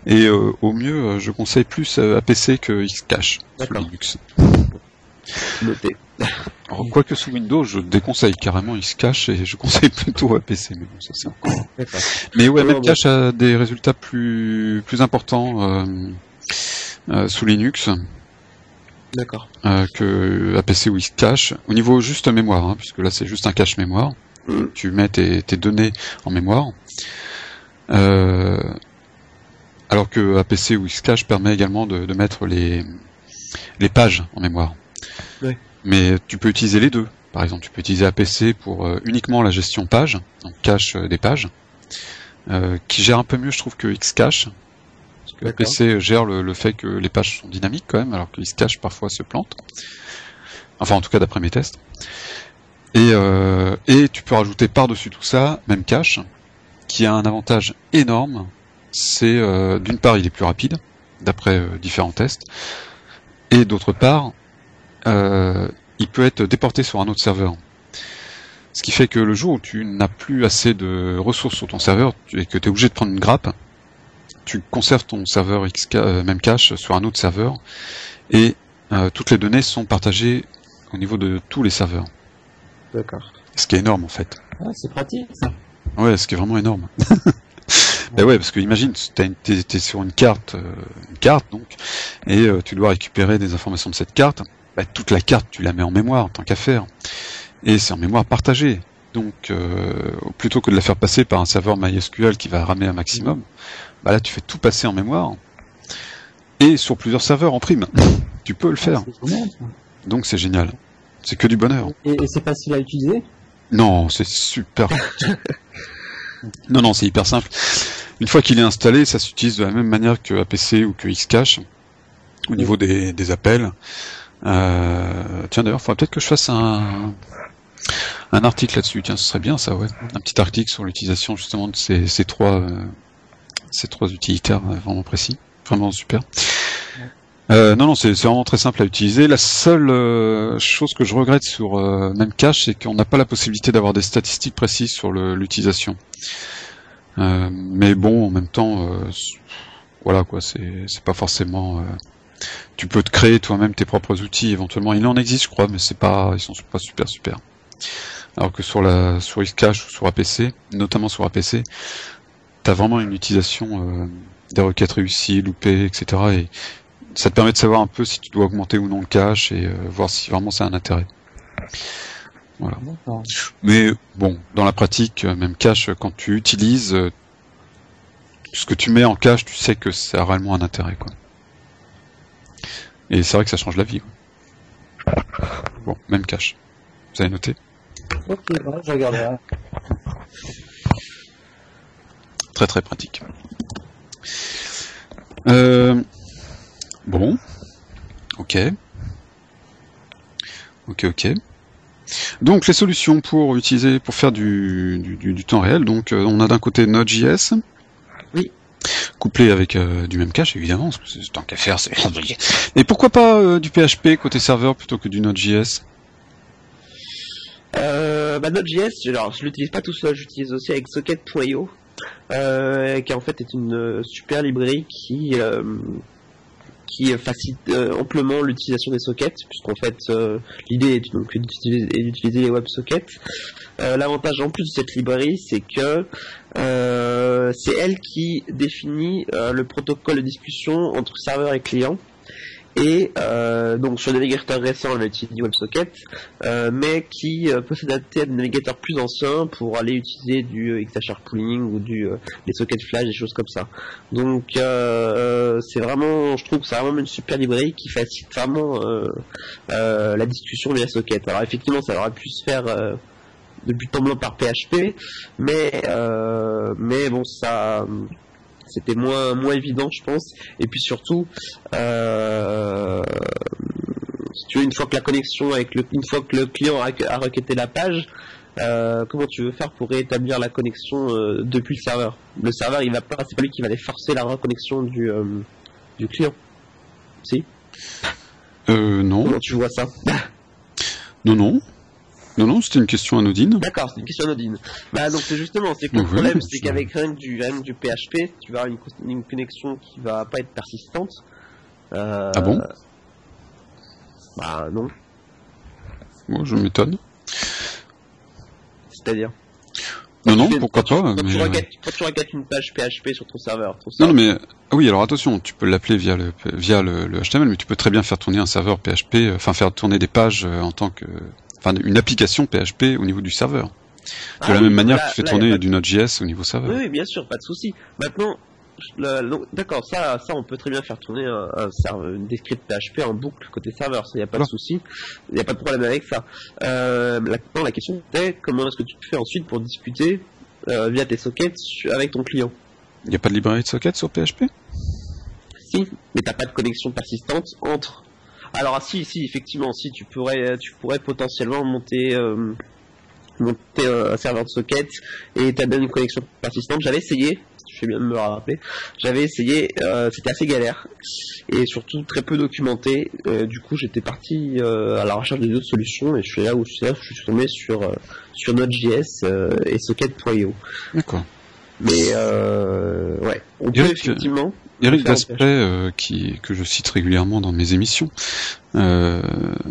Et euh, au mieux, euh, je conseille plus euh, APC que Xcache sur Linux. Noté. Alors, quoique sous Windows, je déconseille carrément Xcache et je conseille plutôt APC, mais bon, ça c'est encore. Mais ouais, Memcache a des résultats plus plus importants euh, sous Linux. D'accord. que APC ou Xcache. Au niveau juste mémoire, hein, puisque là c'est juste un cache mémoire. Mm. Tu mets tes, tes, données en mémoire. Euh, alors que APC ou Xcache permet également de, mettre les, les pages en mémoire. Mais tu peux utiliser les deux. Par exemple, tu peux utiliser APC pour euh, uniquement la gestion page, donc cache euh, des pages, euh, qui gère un peu mieux, je trouve, que Xcache. Parce que APC gère le, fait que les pages sont dynamiques quand même, alors que Xcache parfois se plante. Enfin, en tout cas, d'après mes tests. Et, et tu peux rajouter par-dessus tout ça, même cache, qui a un avantage énorme, c'est euh, d'une part il est plus rapide, d'après euh, différents tests, et d'autre part, euh, il peut être déporté sur un autre serveur. Ce qui fait que le jour où tu n'as plus assez de ressources sur ton serveur et que tu es obligé de prendre une grappe, tu conserves ton serveur XK, même cache sur un autre serveur et toutes les données sont partagées au niveau de tous les serveurs. D'accord. Ce qui est énorme en fait. c'est pratique ça. Ouais, ce qui est vraiment énorme. Ben ouais, parce que imagine, t'es es sur une carte, euh, une carte donc, et euh, tu dois récupérer des informations de cette carte. Bah, toute la carte, tu la mets en mémoire, tant qu'à faire, et c'est en mémoire partagée. Donc, euh, plutôt que de la faire passer par un serveur MySQL qui va ramer un maximum, bah là, tu fais tout passer en mémoire et sur plusieurs serveurs en prime. tu peux le ah, faire. Donc, c'est génial. C'est que du bonheur. Et, et c'est facile à utiliser? Non, c'est super. non, non, c'est hyper simple. Une fois qu'il est installé, ça s'utilise de la même manière que APC ou que Xcache au niveau des, appels. Euh, tiens d'ailleurs, il faudrait peut-être que je fasse un, un article là-dessus. Tiens, ce serait bien ça, ouais. Un petit article sur l'utilisation justement de ces, ces trois euh, ces trois utilitaires euh, vraiment précis, vraiment super. Euh, non, non, c'est vraiment très simple à utiliser. La seule chose que je regrette sur Memcache, c'est qu'on n'a pas la possibilité d'avoir des statistiques précises sur l'utilisation. Euh, mais bon, en même temps, euh, voilà quoi, c'est pas forcément. Euh, tu peux te créer toi-même tes propres outils éventuellement. Il en existe, je crois, mais c'est pas, ils sont pas super super. Alors que sur la sur Xcache ou sur APC, notamment sur APC, t'as vraiment une utilisation des requêtes réussies, loupées, etc. Et ça te permet de savoir un peu si tu dois augmenter ou non le cache et voir si vraiment c'est un intérêt. Voilà. Mais bon, dans la pratique, même cache, quand tu utilises euh, ce que tu mets en cache, tu sais que ça a réellement un intérêt, quoi. Et c'est vrai que ça change la vie. Bon, même cache. Vous avez noté? Ok, ouais, je regarderai. Très très pratique. Euh, bon. Ok. Ok, ok. Donc les solutions pour utiliser, pour faire du, du, du- du temps réel, donc euh, on a d'un côté Node.js. Oui. Couplé avec euh, du même cache évidemment, parce que c'est tant qu'à faire. c'est- Et pourquoi pas euh, du PHP côté serveur plutôt que du Node.js Euh, bah, Node.js, alors je l'utilise pas tout seul, j'utilise aussi avec Socket.io, qui en fait est une super librairie qui qui facilite euh, amplement l'utilisation des sockets, puisqu'en fait euh, l'idée est donc d'utiliser les WebSockets. Euh, L'avantage en plus de cette librairie, c'est que euh, c'est elle qui définit euh, le protocole de discussion entre serveur et client. Et euh, donc sur des navigateurs récents, on va utiliser du WebSocket, euh, mais qui euh, peut s'adapter à des navigateurs plus anciens pour aller utiliser du euh, XHR pooling ou du euh, des sockets flash, des choses comme ça. Donc euh, c'est vraiment, je trouve que c'est vraiment une super librairie qui facilite vraiment la discussion via socket. Alors effectivement, ça aurait pu se faire depuis temps blanc par PHP, mais mais bon ça c'était moins moins évident je pense. Et puis surtout euh, si tu veux une fois que la connexion avec le une fois que le client a, a requêté la page euh, comment tu veux faire pour rétablir la connexion euh, depuis le serveur? Le serveur il va pas c'est pas lui qui va aller forcer la reconnexion du du client. Si? Euh, non, comment tu vois ça? Non, non. Non, non, c'était une question anodine. D'accord, c'est une question anodine. Bah donc c'est justement, c'est que Oui, le problème oui, c'est qu'avec rien du rien que du PHP, tu vas avoir une, une connexion qui va pas être persistante. Euh, Ah bon? Bah non, Moi, je m'étonne. c'est-à-dire? Non, non, pourquoi pas. Quand, mais, tu euh, requêtes, quand tu requêtes une page PHP sur ton serveur, ton Non, mais ah oui, alors attention, tu peux l'appeler via le via le, le HTML, mais tu peux très bien faire tourner un serveur PHP, euh, enfin faire tourner des pages en tant que, enfin une application PHP au niveau du serveur. De Ah la oui, même manière là- que tu fais là, tourner du Node.js au niveau serveur. Oui, oui, bien sûr, pas de souci. Maintenant, d'accord, ça, ça, on peut très bien faire tourner un, un serveur, script PHP en boucle côté serveur, ça y a pas de souci, il y a pas de problème avec ça. Euh, la, non, la question est comment est-ce que tu fais ensuite pour discuter euh, via tes sockets avec ton client? Il n'y a pas de librairie de socket sur PHP Si, mais t'as pas de connexion persistante entre. Alors si, si, effectivement, si tu pourrais, tu pourrais potentiellement monter. euh, monter un serveur de socket et bien une connexion persistante. J'avais essayé, je fais bien de me le rappeler, j'avais essayé, euh, c'était assez galère et surtout très peu documenté. Euh, du coup, j'étais parti euh, à la recherche d'autres solutions et je suis là où je suis, là, je suis tombé sur euh, sur Node.js euh, et Socket.io. D'accord. Mais euh, ouais, on peut effectivement. Eric Daspet, euh, qui que je cite régulièrement dans mes émissions, euh,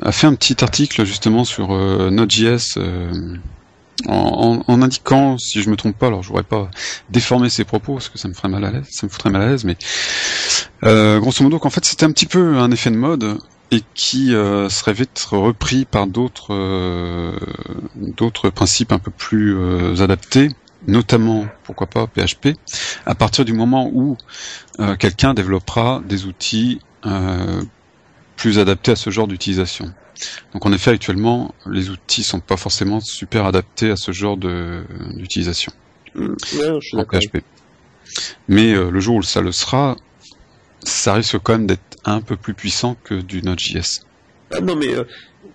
a fait un petit article justement sur euh, Node.js euh, en, en, en indiquant, si je me trompe pas, alors je voudrais pas déformer ses propos parce que ça me ferait mal à l'aise, ça me foutrait mal à l'aise, mais euh, grosso modo qu'en fait c'était un petit peu un effet de mode et qui euh, serait vite repris par d'autres euh, d'autres principes un peu plus euh, adaptés, notamment pourquoi pas PHP, à partir du moment où euh, quelqu'un développera des outils euh, plus adaptés à ce genre d'utilisation. Donc en effet actuellement les outils sont pas forcément super adaptés à ce genre de d'utilisation Mm, en. PHP. Mais euh, le jour où ça le sera, ça risque quand même d'être un peu plus puissant que du Node.js. Ah, non mais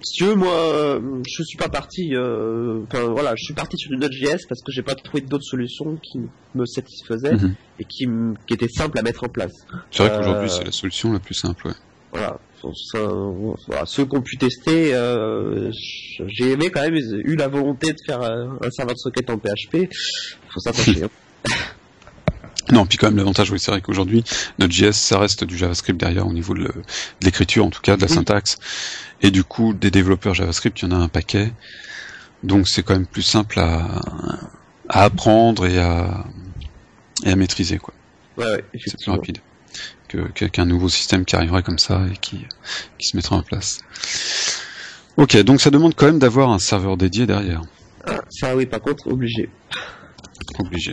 si tu veux moi euh, je suis pas parti euh, enfin voilà je suis parti sur du Node.js parce que j'ai pas trouvé d'autres solutions qui me satisfaisaient Mhm. et qui, qui étaient simples à mettre en place C'est vrai Euh, qu'aujourd'hui c'est la solution la plus simple. Ouais. voilà, Ça, voilà, ceux qui ont pu tester euh, j'ai aimé quand même eu la volonté de faire euh, un serveur de socket en PHP faut s'attacher hein. Non, puis quand même l'avantage, oui, c'est vrai qu'aujourd'hui, Node.js, ça reste du JavaScript derrière au niveau de l'écriture, en tout cas, de la Oui. syntaxe. Et du coup, des développeurs JavaScript, il y en a un paquet. Donc c'est quand même plus simple à, à apprendre et à, et à maîtriser, quoi. ouais, ouais C'est plus rapide que que- qu'un nouveau système qui arriverait comme ça et qui, qui se mettrait en place. Ok, donc ça demande quand même d'avoir un serveur dédié derrière. Ah, ça oui par contre obligé Obligé.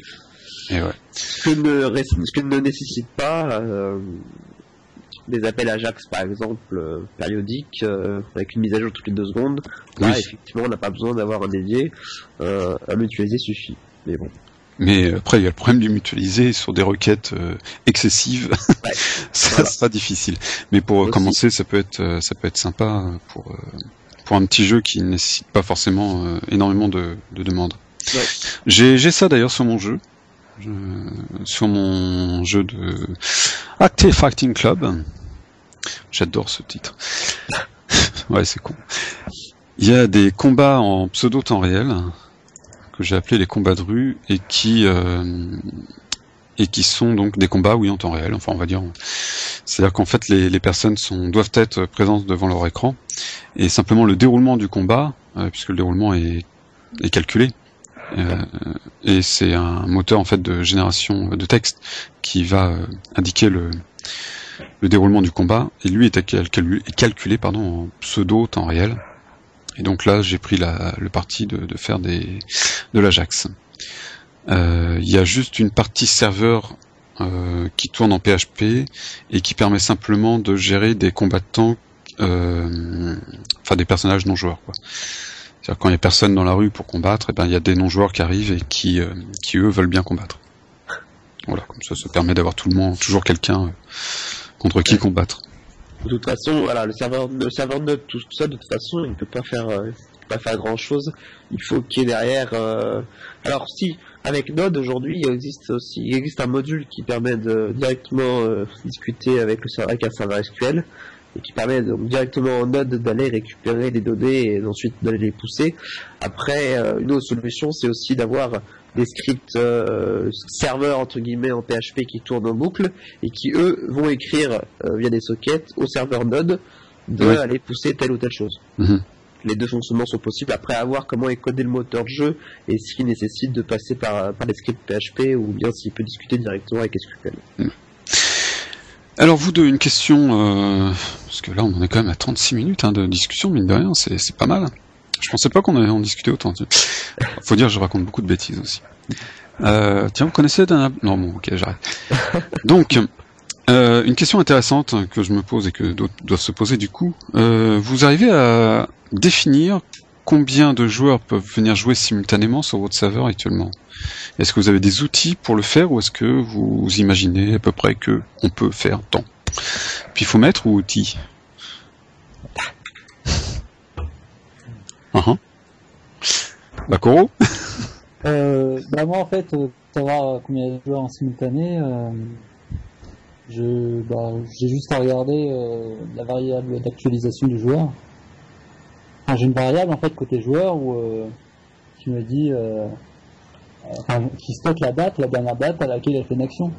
Et ouais. ce que ne, ce que ne nécessite pas euh, des appels Ajax par exemple euh, périodiques avec une mise à jour toutes les deux secondes, là effectivement on n'a pas besoin d'avoir un dédié, un mutualisé suffit. Mais bon. Mais après, il y a le problème du mutualisé sur des requêtes excessives. ça sera difficile. Mais pour commencer, ça peut être, ça peut être sympa pour pour un petit jeu qui ne nécessite pas forcément énormément de, de demandes. Ouais. J'ai ça d'ailleurs sur mon jeu sur mon jeu de Active Fighting Club. J'adore ce titre. ouais, c'est con. Il y a des combats en pseudo temps réel que j'ai appelé les combats de rue et qui euh, et qui sont donc des combats oui en temps réel. Enfin, on va dire. C'est-à-dire qu'en fait, les, personnes sont doivent être présentes devant leur écran et simplement le déroulement du combat, euh, puisque le déroulement est, est calculé, et c'est un moteur en fait de génération de texte qui va euh, indiquer le, le déroulement du combat. Et lui est calculé, pardon, en pseudo temps réel. Et donc là, j'ai pris la, le parti de, faire des, de l'Ajax. Euh, il y a juste une partie serveur euh, qui tourne en PHP et qui permet simplement de gérer des combattants, euh, enfin des personnages non joueurs. Quoi. C'est-à-dire quand il n'y a personne dans la rue pour combattre, et eh ben il y a des non-joueurs qui arrivent et qui, euh, qui eux veulent bien combattre. Voilà, comme ça, ça permet d'avoir tout le monde, toujours quelqu'un euh, contre qui combattre. De toute façon, voilà, le serveur, le serveur Node tout ça, de toute façon, il ne peut pas faire, euh, pas faire grand chose. Il faut qu'il y ait derrière. Alors si, avec Node aujourd'hui, il existe aussi, il existe un module qui permet de directement discuter avec le serveur, avec un serveur SQL et qui permet donc directement en Node d'aller récupérer les données et ensuite d'aller les pousser. Après, euh, une autre solution, c'est aussi d'avoir des scripts euh, serveurs entre guillemets en PHP qui tournent en boucle et qui eux vont écrire euh, via des sockets au serveur Node de aller pousser telle ou telle chose. Mhm. Les deux fonctionnements sont possibles après avoir comment est codé le moteur de jeu et s'il nécessite de passer par, par les scripts PHP ou bien s'il peut discuter directement avec SQL. Alors vous deux, une question, euh, parce que là on en est quand même à 36 minutes hein, de discussion, mine de rien, c'est pas mal. Je pensais pas qu'on allait en discuter autant. Faut dire, je raconte beaucoup de bêtises aussi. Euh, tiens, vous connaissez d'un... Non, bon, ok, j'arrête. Donc, euh, une question intéressante que je me pose et que d'autres doivent se poser du coup. Euh, vous arrivez à définir combien de joueurs peuvent venir jouer simultanément sur votre serveur actuellement? Est-ce que vous avez des outils pour le faire ou est-ce que vous imaginez à peu près que on peut faire tant Puis il faut mettre ou outils uh -huh. euh, bah moi en fait, pour savoir combien de joueurs en simultané, euh, je bah, j'ai juste à regarder euh, la variable d'actualisation du joueur j'ai une variable en fait côté joueur où euh, qui me dit euh, enfin, qui stocke la date, la dernière date à laquelle elle fait une action.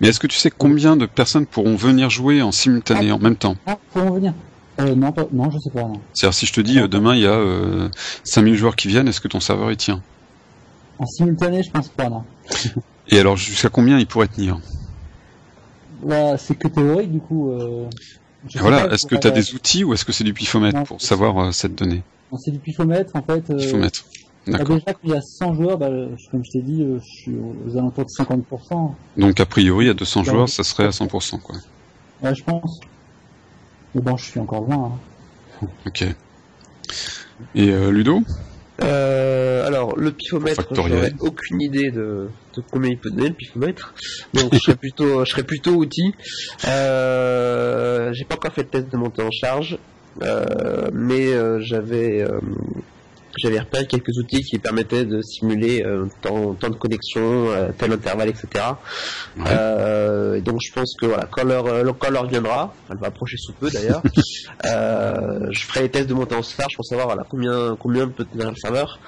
Mais est-ce que tu sais combien de personnes pourront venir jouer en simultané, en même temps? Ah, pourront venir? Euh, non, pas, non, je sais pas. C'est-à-dire si je te dis demain il y a euh, 5000 joueurs qui viennent, est-ce que ton serveur y tient? En simultané, je pense pas, non. Et alors jusqu'à combien il pourrait tenir? Bah, C'est que théorique, du coup. Euh, voilà, est-ce que tu as des outils ou est-ce que c'est du pifomètre pour savoir euh, cette donnée C'est du pifomètre en fait. Euh, pifomètre. Bah, D'accord. Déjà qu'il y a 100 joueurs, bah, comme je t'ai dit, euh, je suis aux alentours de 50%. Donc a priori, à 200 joueurs, ça serait à 100%, quoi. Ouais, je pense. Mais bon, je suis encore loin. Hein. Ok. Et Ludo? Euh, alors, le pifomètre, j'aurais aucune idée de, de, combien il peut donner le pifomètre. Donc, je serais plutôt, je serais plutôt outil. Euh, j'ai pas encore fait de test de montée en charge, euh, mais euh, j'avais euh, j'avais repéré quelques outils qui permettaient de simuler euh, temps, de connexion, euh, tel intervalle, etc. Euh, donc je pense que voilà, quand l'heure euh, quand l'heure viendra, elle va approcher sous peu d'ailleurs, euh, je ferai les tests de montée en charge pour savoir voilà, combien combien peut tenir le serveur.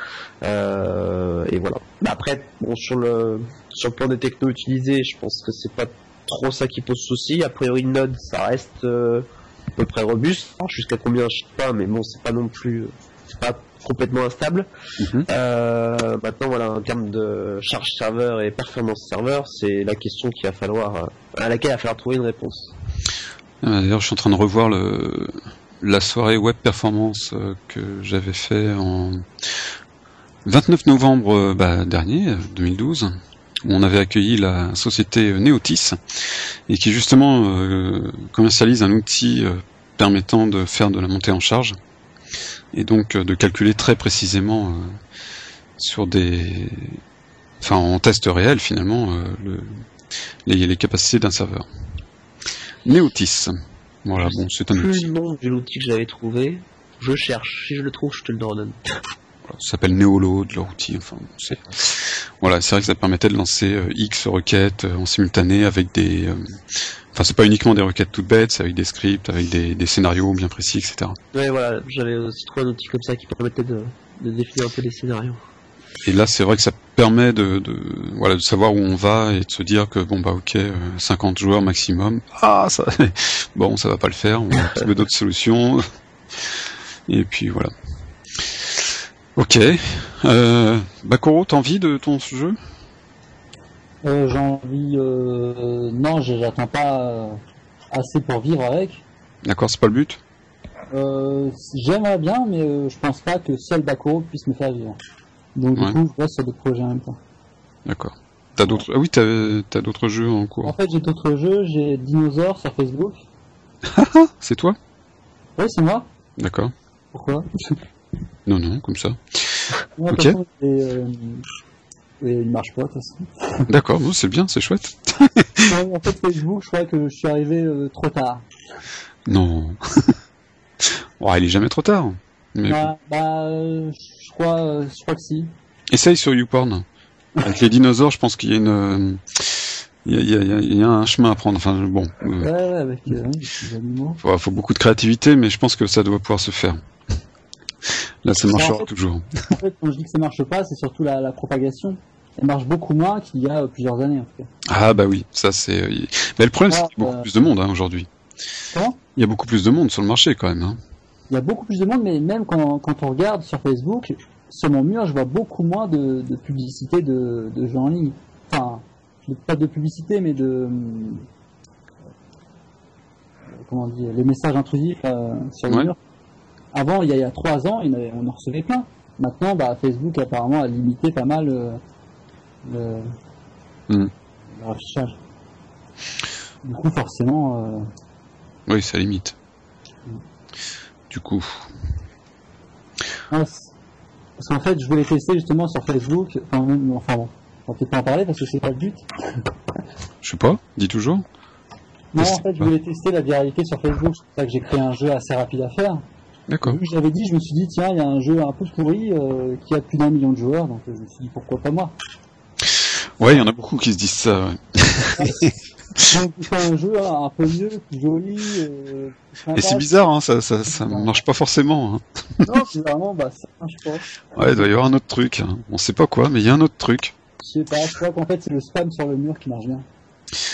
Et voilà. Après, bon, sur le sur le plan des technos utilisés, je pense que c'est pas trop ça qui pose souci. A priori, Node, ça reste à peu près robuste. Jusqu'à combien, je sais pas, mais bon, c'est pas non plus, c'est pas complètement instable. Mhm. Euh, maintenant, voilà, en termes de charge serveur et performance serveur, c'est la question qu'il va falloir, à laquelle il va falloir trouver une réponse. Ah, d'ailleurs, je suis en train de revoir le, la soirée web performance euh, que j'avais fait en 29 novembre euh, bah, dernier, 2012. où on avait accueilli la société Neotis et qui justement euh, commercialise un outil euh, permettant de faire de la montée en charge et donc euh, de calculer très précisément euh, sur des, enfin en test réel finalement euh, le- les, les capacités d'un serveur. Neotis. Voilà, bon, c'est un outil. le nom de l'outil que j'avais trouvé. Je cherche. Si je le trouve, je te le redonne. Voilà, ça s'appelle Neoload, leur outil. Enfin, c'est voilà, c'est vrai que ça permettait de lancer euh, X requêtes euh, en simultané avec des. euh, Enfin, c'est pas uniquement des requêtes toutes bêtes, c'est avec des scripts, avec des, des scénarios bien précis, etc. Ouais, voilà. J'avais aussi trouvé un outil comme ça qui permettait de, de définir un peu les scénarios. Et là, c'est vrai que ça permet de, de voilà de savoir où on va et de se dire que bon bah ok, euh, 50 joueurs maximum. Ah ça, bon ça va pas le faire. On va trouver d'autres solutions. Et puis voilà. Ok. Euh, Bakoro, t'as envie de ton jeu? Euh, j'ai envie. Euh... Non, j'attends pas euh, assez pour vivre avec. D'accord, c'est pas le but? Euh, J'aimerais bien, mais euh, je pense pas que seul Bakuro puisse me faire vivre. Donc Ouais. du coup, je reste sur des projets en même temps. D'accord. T'as d'autres. Ah oui, t'as t'as d'autres jeux en En cours. fait, j'ai d'autres jeux. J'ai Dinosaur sur Facebook. C'est toi? Oui, c'est moi. D'accord. Pourquoi? Non non, comme ça. Ouais, Ok. façon, et, il marche pas de toute façon. D'accord, bon, c'est bien, c'est chouette. En fait, Facebook, je crois que je suis arrivé euh, trop tard. Non. oh, il est jamais trop tard. Mais Bah, bah, je crois, euh, je crois que si. Essaye sur YouPorn. Avec les dinosaures, je pense qu'il y a une, euh, il y a, il y a- il y a- il y a un chemin à prendre. Enfin, bon, Ouais, ouais, avec euh, animaux. faut, faut beaucoup de créativité, mais je pense que ça doit pouvoir se faire. Là, ça en marchera fait- toujours. En fait, quand je dis que ça marche pas, c'est surtout la, la propagation. Elle marche beaucoup moins qu'il y a euh, plusieurs années, en tout cas. Ah bah oui, ça c'est. euh, Mais le problème, c'est qu'il y a beaucoup euh, plus de monde hein, aujourd'hui. Comment? Il y a beaucoup plus de monde sur le marché quand même. Hein. Il y a beaucoup plus de monde, mais même quand, quand on regarde sur Facebook, sur mon mur, je vois beaucoup moins de, de publicité de, de jeux en ligne. Enfin, pas de publicité, mais de... Comment on dit Les messages intrusifs euh, sur le Ouais. mur. Avant, il y a, il y a trois ans, on en recevait plein. Maintenant, bah, Facebook apparemment a limité pas mal euh, le, Hmm. leur affichage. Du coup, forcément, euh, Oui, ça limite. Du coup, Ouais, c'est- parce qu'en fait, je voulais tester justement sur Facebook. Enfin, bon, on peut pas en parler parce que c'est pas le but. je sais pas, dis toujours. Non, en fait, je voulais tester la viralité sur Facebook. C'est pour ça que j'ai créé un jeu assez rapide à faire. D'accord. J'avais dit, je me suis dit, tiens, il y a un jeu un peu pourri euh, qui a plus d'un million de joueurs, donc euh, je me suis dit, pourquoi pas moi? Ouais, il y en a beaucoup qui se disent ça. ouais. Fais un jeu hein, un peu mieux, plus joli. Euh. Et c'est bizarre, hein, ça, ça, ça marche pas forcément. Hein. Non, c'est vraiment, bah, ça marche pas. Ouais, il doit y avoir un autre truc. hein. On sait pas quoi, mais il y a un autre truc. Je sais pas, je crois qu'en fait, c'est le spam sur le mur qui marche bien.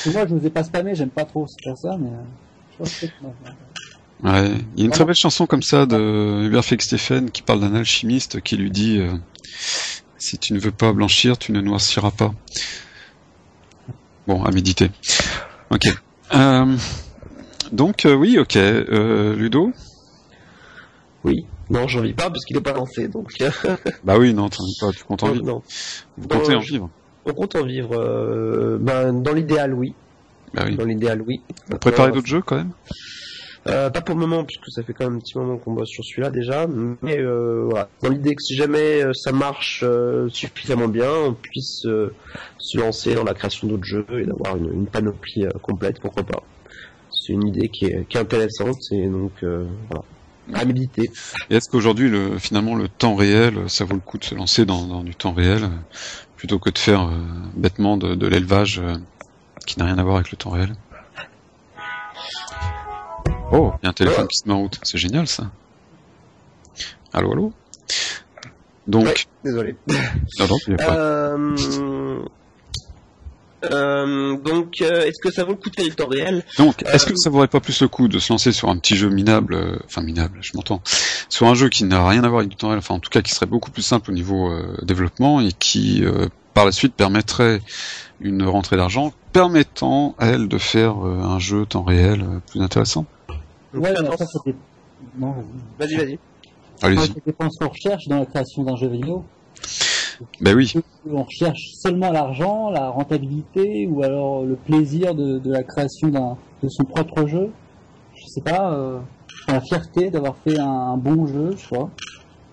Et moi, je n'osais pas spammer, j'aime pas trop, c'est pour ça, mais euh, je crois que c'est. Ouais, il y a une très belle chanson comme ça de Hubert Félix Stéphane qui parle d'un alchimiste qui lui dit euh, si tu ne veux pas blanchir, tu ne noirciras pas. Bon, à méditer. Ok. Euh, donc euh, oui, ok. Euh, Ludo? Oui. Non, j'en vis pas parce qu'il est pas lancé, donc. Bah oui, non, t'en as pas, tu comptes en vivre. non. Vous comptez en vivre. On compte en vivre. ben, dans l'idéal, oui. Bah oui. Dans l'idéal, oui. Vous préparez d'autres jeux quand même? Euh, pas pour le moment, puisque ça fait quand même un petit moment qu'on bosse sur celui-là déjà. Mais euh, voilà, dans l'idée que si jamais euh, ça marche suffisamment bien, on puisse se lancer dans la création d'autres jeux et d'avoir une, panoplie complète, pourquoi pas. C'est une idée qui est, intéressante et donc voilà, à est-ce qu'aujourd'hui, le, finalement, le temps réel, ça vaut le coup de se lancer dans, du temps réel plutôt que de faire bêtement de, l'élevage qui n'a rien à voir avec le temps réel? Oh, il y a un téléphone qui se met en route. C'est génial ça. Allô, allô Donc, Ouais, désolé. non, il pas- Euh, euh, donc, euh, est-ce que ça vaut le coup de faire du temps réel Donc, est-ce euh, que ça vaudrait pas plus le coup de se lancer sur un petit jeu minable, euh, enfin minable, je m'entends, sur un jeu qui n'a rien à voir avec du temps réel, enfin en tout cas qui serait beaucoup plus simple au niveau développement et qui par la suite permettrait une rentrée d'argent permettant à elle de faire un jeu temps réel plus intéressant? Ouais, mais attends, après, ça dé- non, vas-y. Vas-y, vas-y. Après, Allez-y. ça dépend ce qu'on recherche dans la création d'un jeu vidéo. Ben oui. On recherche seulement l'argent, la rentabilité, ou alors le plaisir de, de la création d'un de son propre jeu. Je sais pas, euh, la fierté d'avoir fait un, un bon jeu, je crois.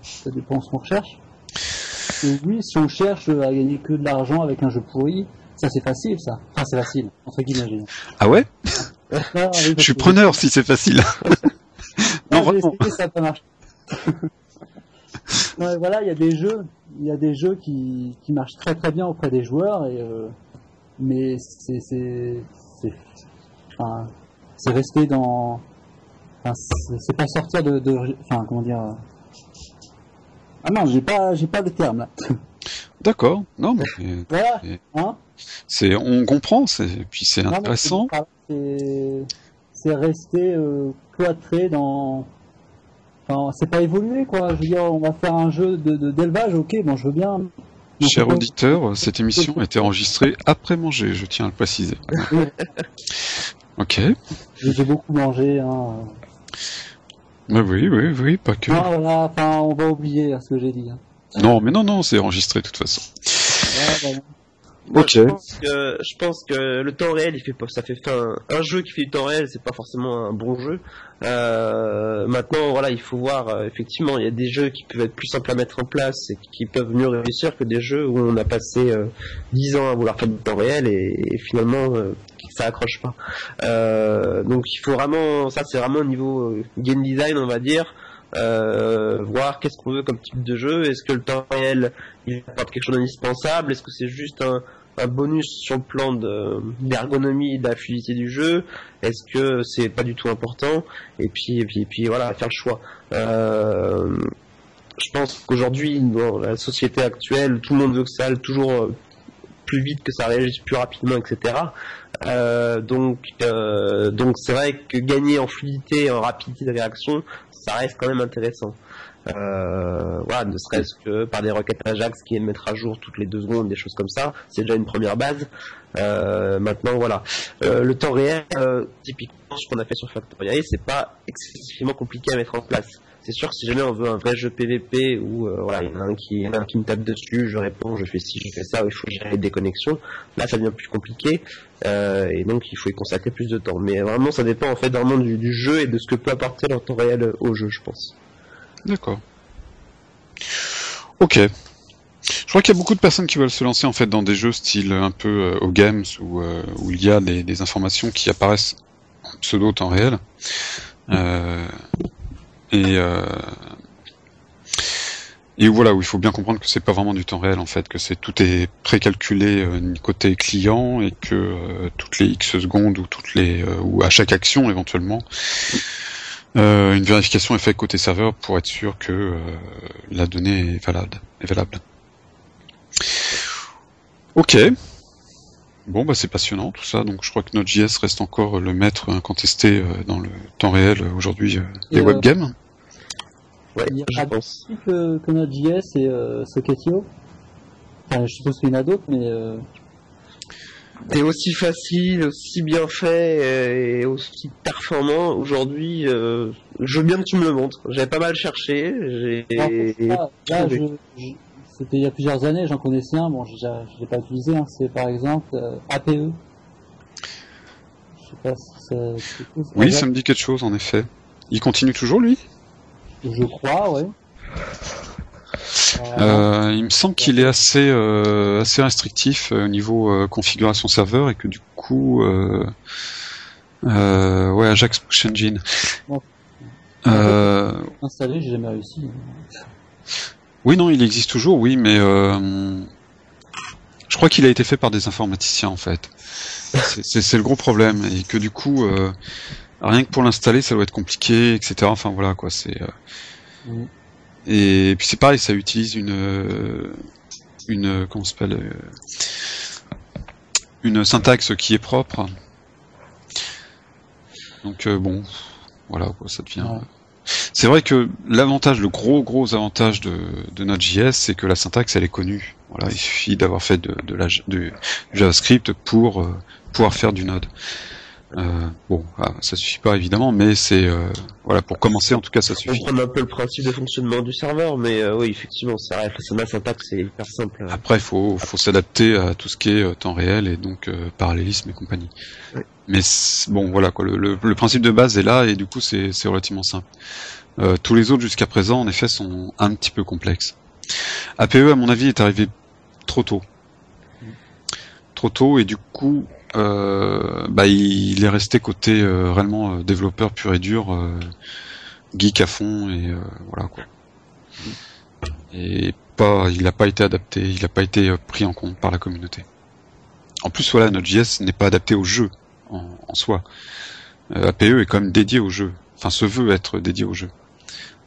Ça dépend de ce qu'on recherche. Et oui, si on cherche à gagner que de l'argent avec un jeu pourri, ça c'est facile, ça. Enfin, c'est facile, entre guillemets. Ah ouais Ah, Je suis preneur si c'est facile. Ah, non, j'ai vraiment. essayé, ça pas marché. Non, mais voilà, il y a des jeux, il y a des jeux qui, qui marchent très très bien auprès des joueurs, et, euh, mais c'est c'est enfin, resté dans, enfin, c'est pas sortir de, de, enfin comment dire. euh, Ah non, j'ai pas j'ai pas le terme là. D'accord. Non, mais Voilà, hein. c'est, on comprend, c'est, puis c'est Non, intéressant. c'est c'est resté euh, cloîtré dans. Enfin, c'est pas évolué quoi. Je veux dire, on va faire un jeu de de- d'élevage, ok, bon, je veux bien. Mais Cher auditeur, cette émission a été enregistrée après manger, je tiens à le préciser. Ok. J'ai beaucoup mangé. Hein. Bah oui, oui, oui, pas que. Non, voilà, enfin, on va oublier hein, ce que j'ai dit. Hein. Non, mais non, non, c'est enregistré de toute façon. Ouais, bah, Ok. Je pense que le temps réel, ça fait fin. Un jeu qui fait du temps réel, c'est pas forcément un bon jeu. Euh, maintenant, voilà, il faut voir. euh, effectivement, il y a des jeux qui peuvent être plus simples à mettre en place et qui peuvent mieux réussir que des jeux où on a passé euh, 10 ans à vouloir faire du temps réel et, et finalement euh, ça accroche pas. Donc, il faut vraiment, ça, c'est vraiment au niveau game design, on va dire. Euh, voir qu'est-ce qu'on veut comme type de jeu. Est-ce que le temps réel il apporte quelque chose d'indispensable? Est-ce que c'est juste un, un bonus sur le plan de- d'ergonomie et de la fluidité du jeu? Est-ce que c'est pas du tout important? Et puis, et puis, et puis voilà, faire le choix. Euh, je pense qu'aujourd'hui, dans la société actuelle, tout le monde veut que ça aille toujours euh, plus vite, que ça réagisse plus rapidement, etc. Euh, donc, euh, donc c'est vrai que gagner en fluidité, en rapidité de réaction, ça reste quand même intéressant. Euh, voilà, ne serait-ce que par des requêtes Ajax qui aiment mettre à jour toutes les deux secondes, des choses comme ça, c'est déjà une première base. Euh, maintenant, voilà, Euh, le temps réel, typiquement, ce qu'on a fait sur Factoria, c'est pas excessivement compliqué à mettre en place. C'est sûr que si jamais on veut un vrai jeu PVP où euh, voilà, il y en a un qui, un qui me tape dessus, je réponds, je fais ci, je fais ça, il faut gérer des connexions. Là, ça devient plus compliqué euh, et donc il faut y consacrer plus de temps. Mais vraiment, ça dépend en fait vraiment du, du jeu et de ce que peut apporter le temps réel au jeu, je pense. D'accord. Ok. Je crois qu'il y a beaucoup de personnes qui veulent se lancer en fait dans des jeux style un peu euh, au games où, euh, il y a des, informations qui apparaissent en pseudo temps réel. Euh, et euh, et voilà où il faut bien comprendre que c'est pas vraiment du temps réel en fait, que c'est tout est précalculé euh, côté client et que euh, toutes les X secondes ou toutes les euh, ou à chaque action éventuellement une vérification est faite côté serveur pour être sûr que la donnée est valable. Est valable. Ok. Bon, bah c'est passionnant tout ça. Donc je crois que Node.js reste encore le maître incontesté dans le temps réel aujourd'hui des webgames. Ouais, Il y a je pense. Plus que, que Node.js et euh, Socketio. Enfin, je suppose qu'il y en a d'autres, mais euh, C'est aussi facile, aussi bien fait euh, et aussi performant aujourd'hui. euh, je veux bien que tu me le montres. J'avais pas mal cherché. J'ai là, je- je- c'était il y a plusieurs années, j'en connaissais un, bon, je ne l'ai pas utilisé, hein, c'est par exemple euh, APE. Je sais pas si ça... Oui, ça me dit quelque chose en effet. Il continue toujours lui? Je crois, ouais. Euh, Il me semble qu'il est assez euh, assez restrictif euh, au niveau euh, configuration serveur et que du coup ouais Ajax Push Engine. Bon. Installé, j'ai jamais réussi. Oui, non, il existe toujours, oui, mais je crois qu'il a été fait par des informaticiens en fait. C'est- le gros problème et que du coup, rien que pour l'installer, ça doit être compliqué, etc. Enfin voilà quoi. C'est euh, Mhm. et puis c'est pareil, ça utilise une euh, une comment ça s'appelle euh, une syntaxe qui est propre. Donc euh, bon, voilà quoi, ça devient. Ouais. C'est vrai que l'avantage, le gros gros avantage de, de Node.js, c'est que la syntaxe elle est connue. Voilà, il suffit d'avoir fait de, de la, du JavaScript pour euh, pouvoir faire du Node. Euh, bon, ah, ça suffit pas évidemment, mais c'est euh, voilà pour commencer en tout cas ça suffit. On prend un peu le principe de fonctionnement du serveur, mais euh, oui effectivement, c'est vrai, la syntaxe c'est hyper simple. Après, faut faut s'adapter à tout ce qui est euh, temps réel et donc euh, parallélisme et compagnie. Mais bon, voilà quoi, le, le- le principe de base est là et du coup c'est c'est relativement simple. Euh, tous les autres jusqu'à présent, en effet, sont un petit peu complexes. APE, à mon avis, est arrivé trop tôt. Trop tôt et du coup, bah, il, est resté côté euh, réellement euh, développeur pur et dur, euh, geek à fond et euh, voilà quoi. Et pas, il n'a pas été adapté, il n'a pas été euh, pris en compte par la communauté. En plus, voilà, Node.js n'est pas adapté au jeu en, soi. Euh, APE est quand même dédié au jeu, enfin se veut être dédié au jeu.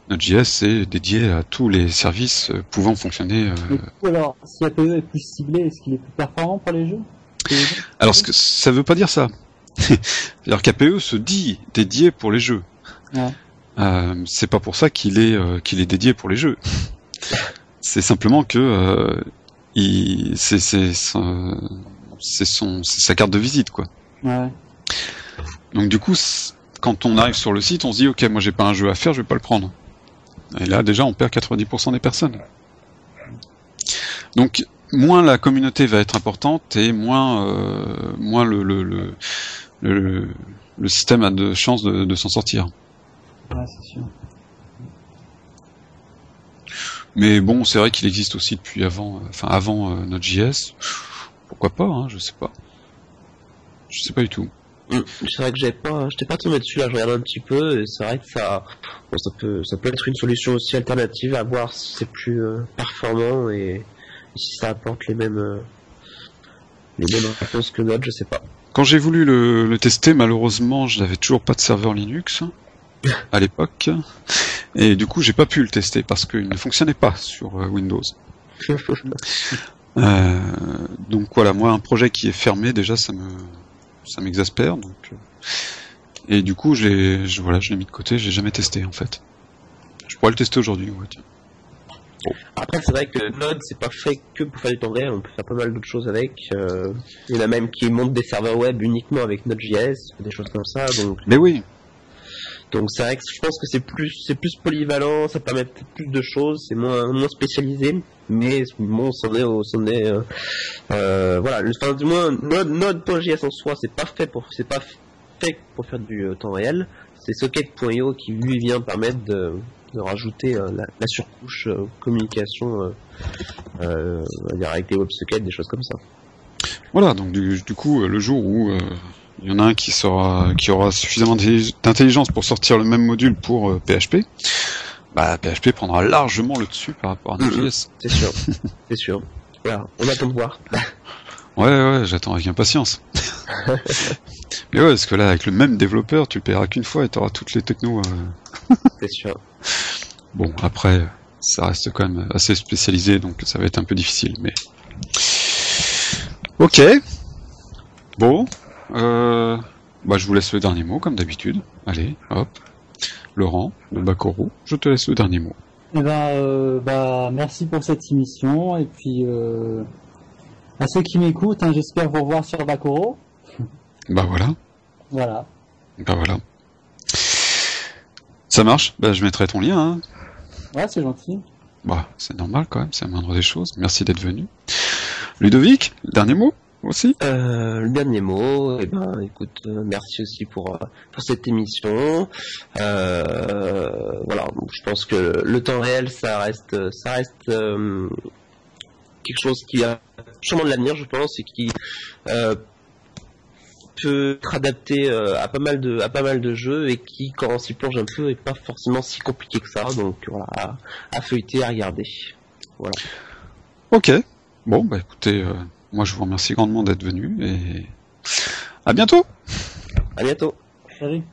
Node.js est dédié à tous les services euh, pouvant fonctionner. euh, Mais alors, si APE est plus ciblé, est-ce qu'il est plus performant pour les jeux? Alors, ce que, ça veut pas dire ça. C'est-à-dire qu'APE se dit dédié pour les jeux. Ouais. Euh, c'est pas pour ça qu'il est euh, qu'il est dédié pour les jeux. C'est simplement que euh, il, c'est c'est son, c'est son c'est sa carte de visite quoi. Ouais. Donc du coup, quand on arrive sur le site, on se dit ok, moi j'ai pas un jeu à faire, je vais pas le prendre. Et là déjà, on perd 90% des personnes. Donc moins la communauté va être importante et moins euh, moins le le, le le le système a de chances de, de s'en sortir. Ouais, c'est sûr. Mais bon, c'est vrai qu'il existe aussi depuis avant, euh, enfin avant euh, Node.js. Pourquoi pas, hein, je sais pas. Je sais pas du tout. Mm. C'est vrai que j'ai pas, j'étais pas tombé dessus là, je regarde un petit peu, et c'est vrai que ça, bon, ça peut, ça peut être une solution aussi alternative à voir si c'est plus euh, performant et si ça apporte les mêmes, euh, les mêmes réponses que Node, je sais pas. Quand j'ai voulu le, le tester, malheureusement, je n'avais toujours pas de serveur Linux à l'époque. Et du coup, j'ai pas pu le tester parce qu'il ne fonctionnait pas sur euh, Windows. Euh, donc voilà, moi, un projet qui est fermé, déjà, ça me, ça m'exaspère. Donc, et du coup, je l'ai, je, voilà, je l'ai mis de côté. J'ai jamais testé en fait. Je pourrais le tester aujourd'hui. Ouais, tiens. Après, c'est vrai que Node, c'est pas fait que pour faire du temps réel, on peut faire pas mal d'autres choses avec. euh, il y en a même qui montent des serveurs web uniquement avec Node.js, des choses comme ça, donc Mais oui, Donc c'est vrai que je pense que c'est plus c'est plus polyvalent, ça permet plus de choses, c'est moins moins spécialisé, mais bon, c'en est au- c'en est euh, euh, voilà, le- enfin, du moins Node Node.js en soi, c'est pas fait pour c'est pas fait pour faire du temps réel, c'est Socket.io qui lui vient permettre de, de rajouter euh, la, la surcouche euh, communication euh, avec les WebSockets, des choses comme ça. Voilà, donc du, du coup, le jour où il y en a un qui sera, qui aura suffisamment d'intelli- d'intelligence pour sortir le même module pour euh, PHP, bah PHP prendra largement le dessus par rapport à Node.js. C'est sûr, c'est sûr. Voilà, on attend de voir. Ouais, ouais, j'attends avec impatience. Mais ouais, parce que là, avec le même développeur, tu le paieras qu'une fois et tu auras toutes les technos. euh. C'est sûr. Bon, après, ça reste quand même assez spécialisé, donc ça va être un peu difficile, mais. Ok. Bon. Euh... Bah, je vous laisse le dernier mot, comme d'habitude. Allez, hop. Laurent, de Bakoro, je te laisse le dernier mot. Eh ben, euh, bah, merci pour cette émission. Et puis, euh, à ceux qui m'écoutent, hein, j'espère vous revoir sur Bakoro. Bah voilà, Voilà. bah voilà. Ça marche? Bah, je mettrai ton lien, hein. Ouais, c'est gentil. Bah, c'est normal quand même, c'est la moindre des choses. Merci d'être venu. Ludovic, dernier mot aussi? Euh, le dernier mot, eh ben, écoute, euh, merci aussi pour euh, pour cette émission. Euh, voilà, donc je pense que le temps réel, ça reste, ça reste euh, quelque chose qui a sûrement de l'avenir, je pense, et qui euh, peut être adapté euh, à pas mal de à pas mal de jeux et qui, quand on s'y plonge un peu, est pas forcément si compliqué que ça. Donc voilà, à, à feuilleter, à regarder. Ok. Bon, bah écoutez, euh, moi je vous remercie grandement d'être venu et à bientôt À bientôt. Salut.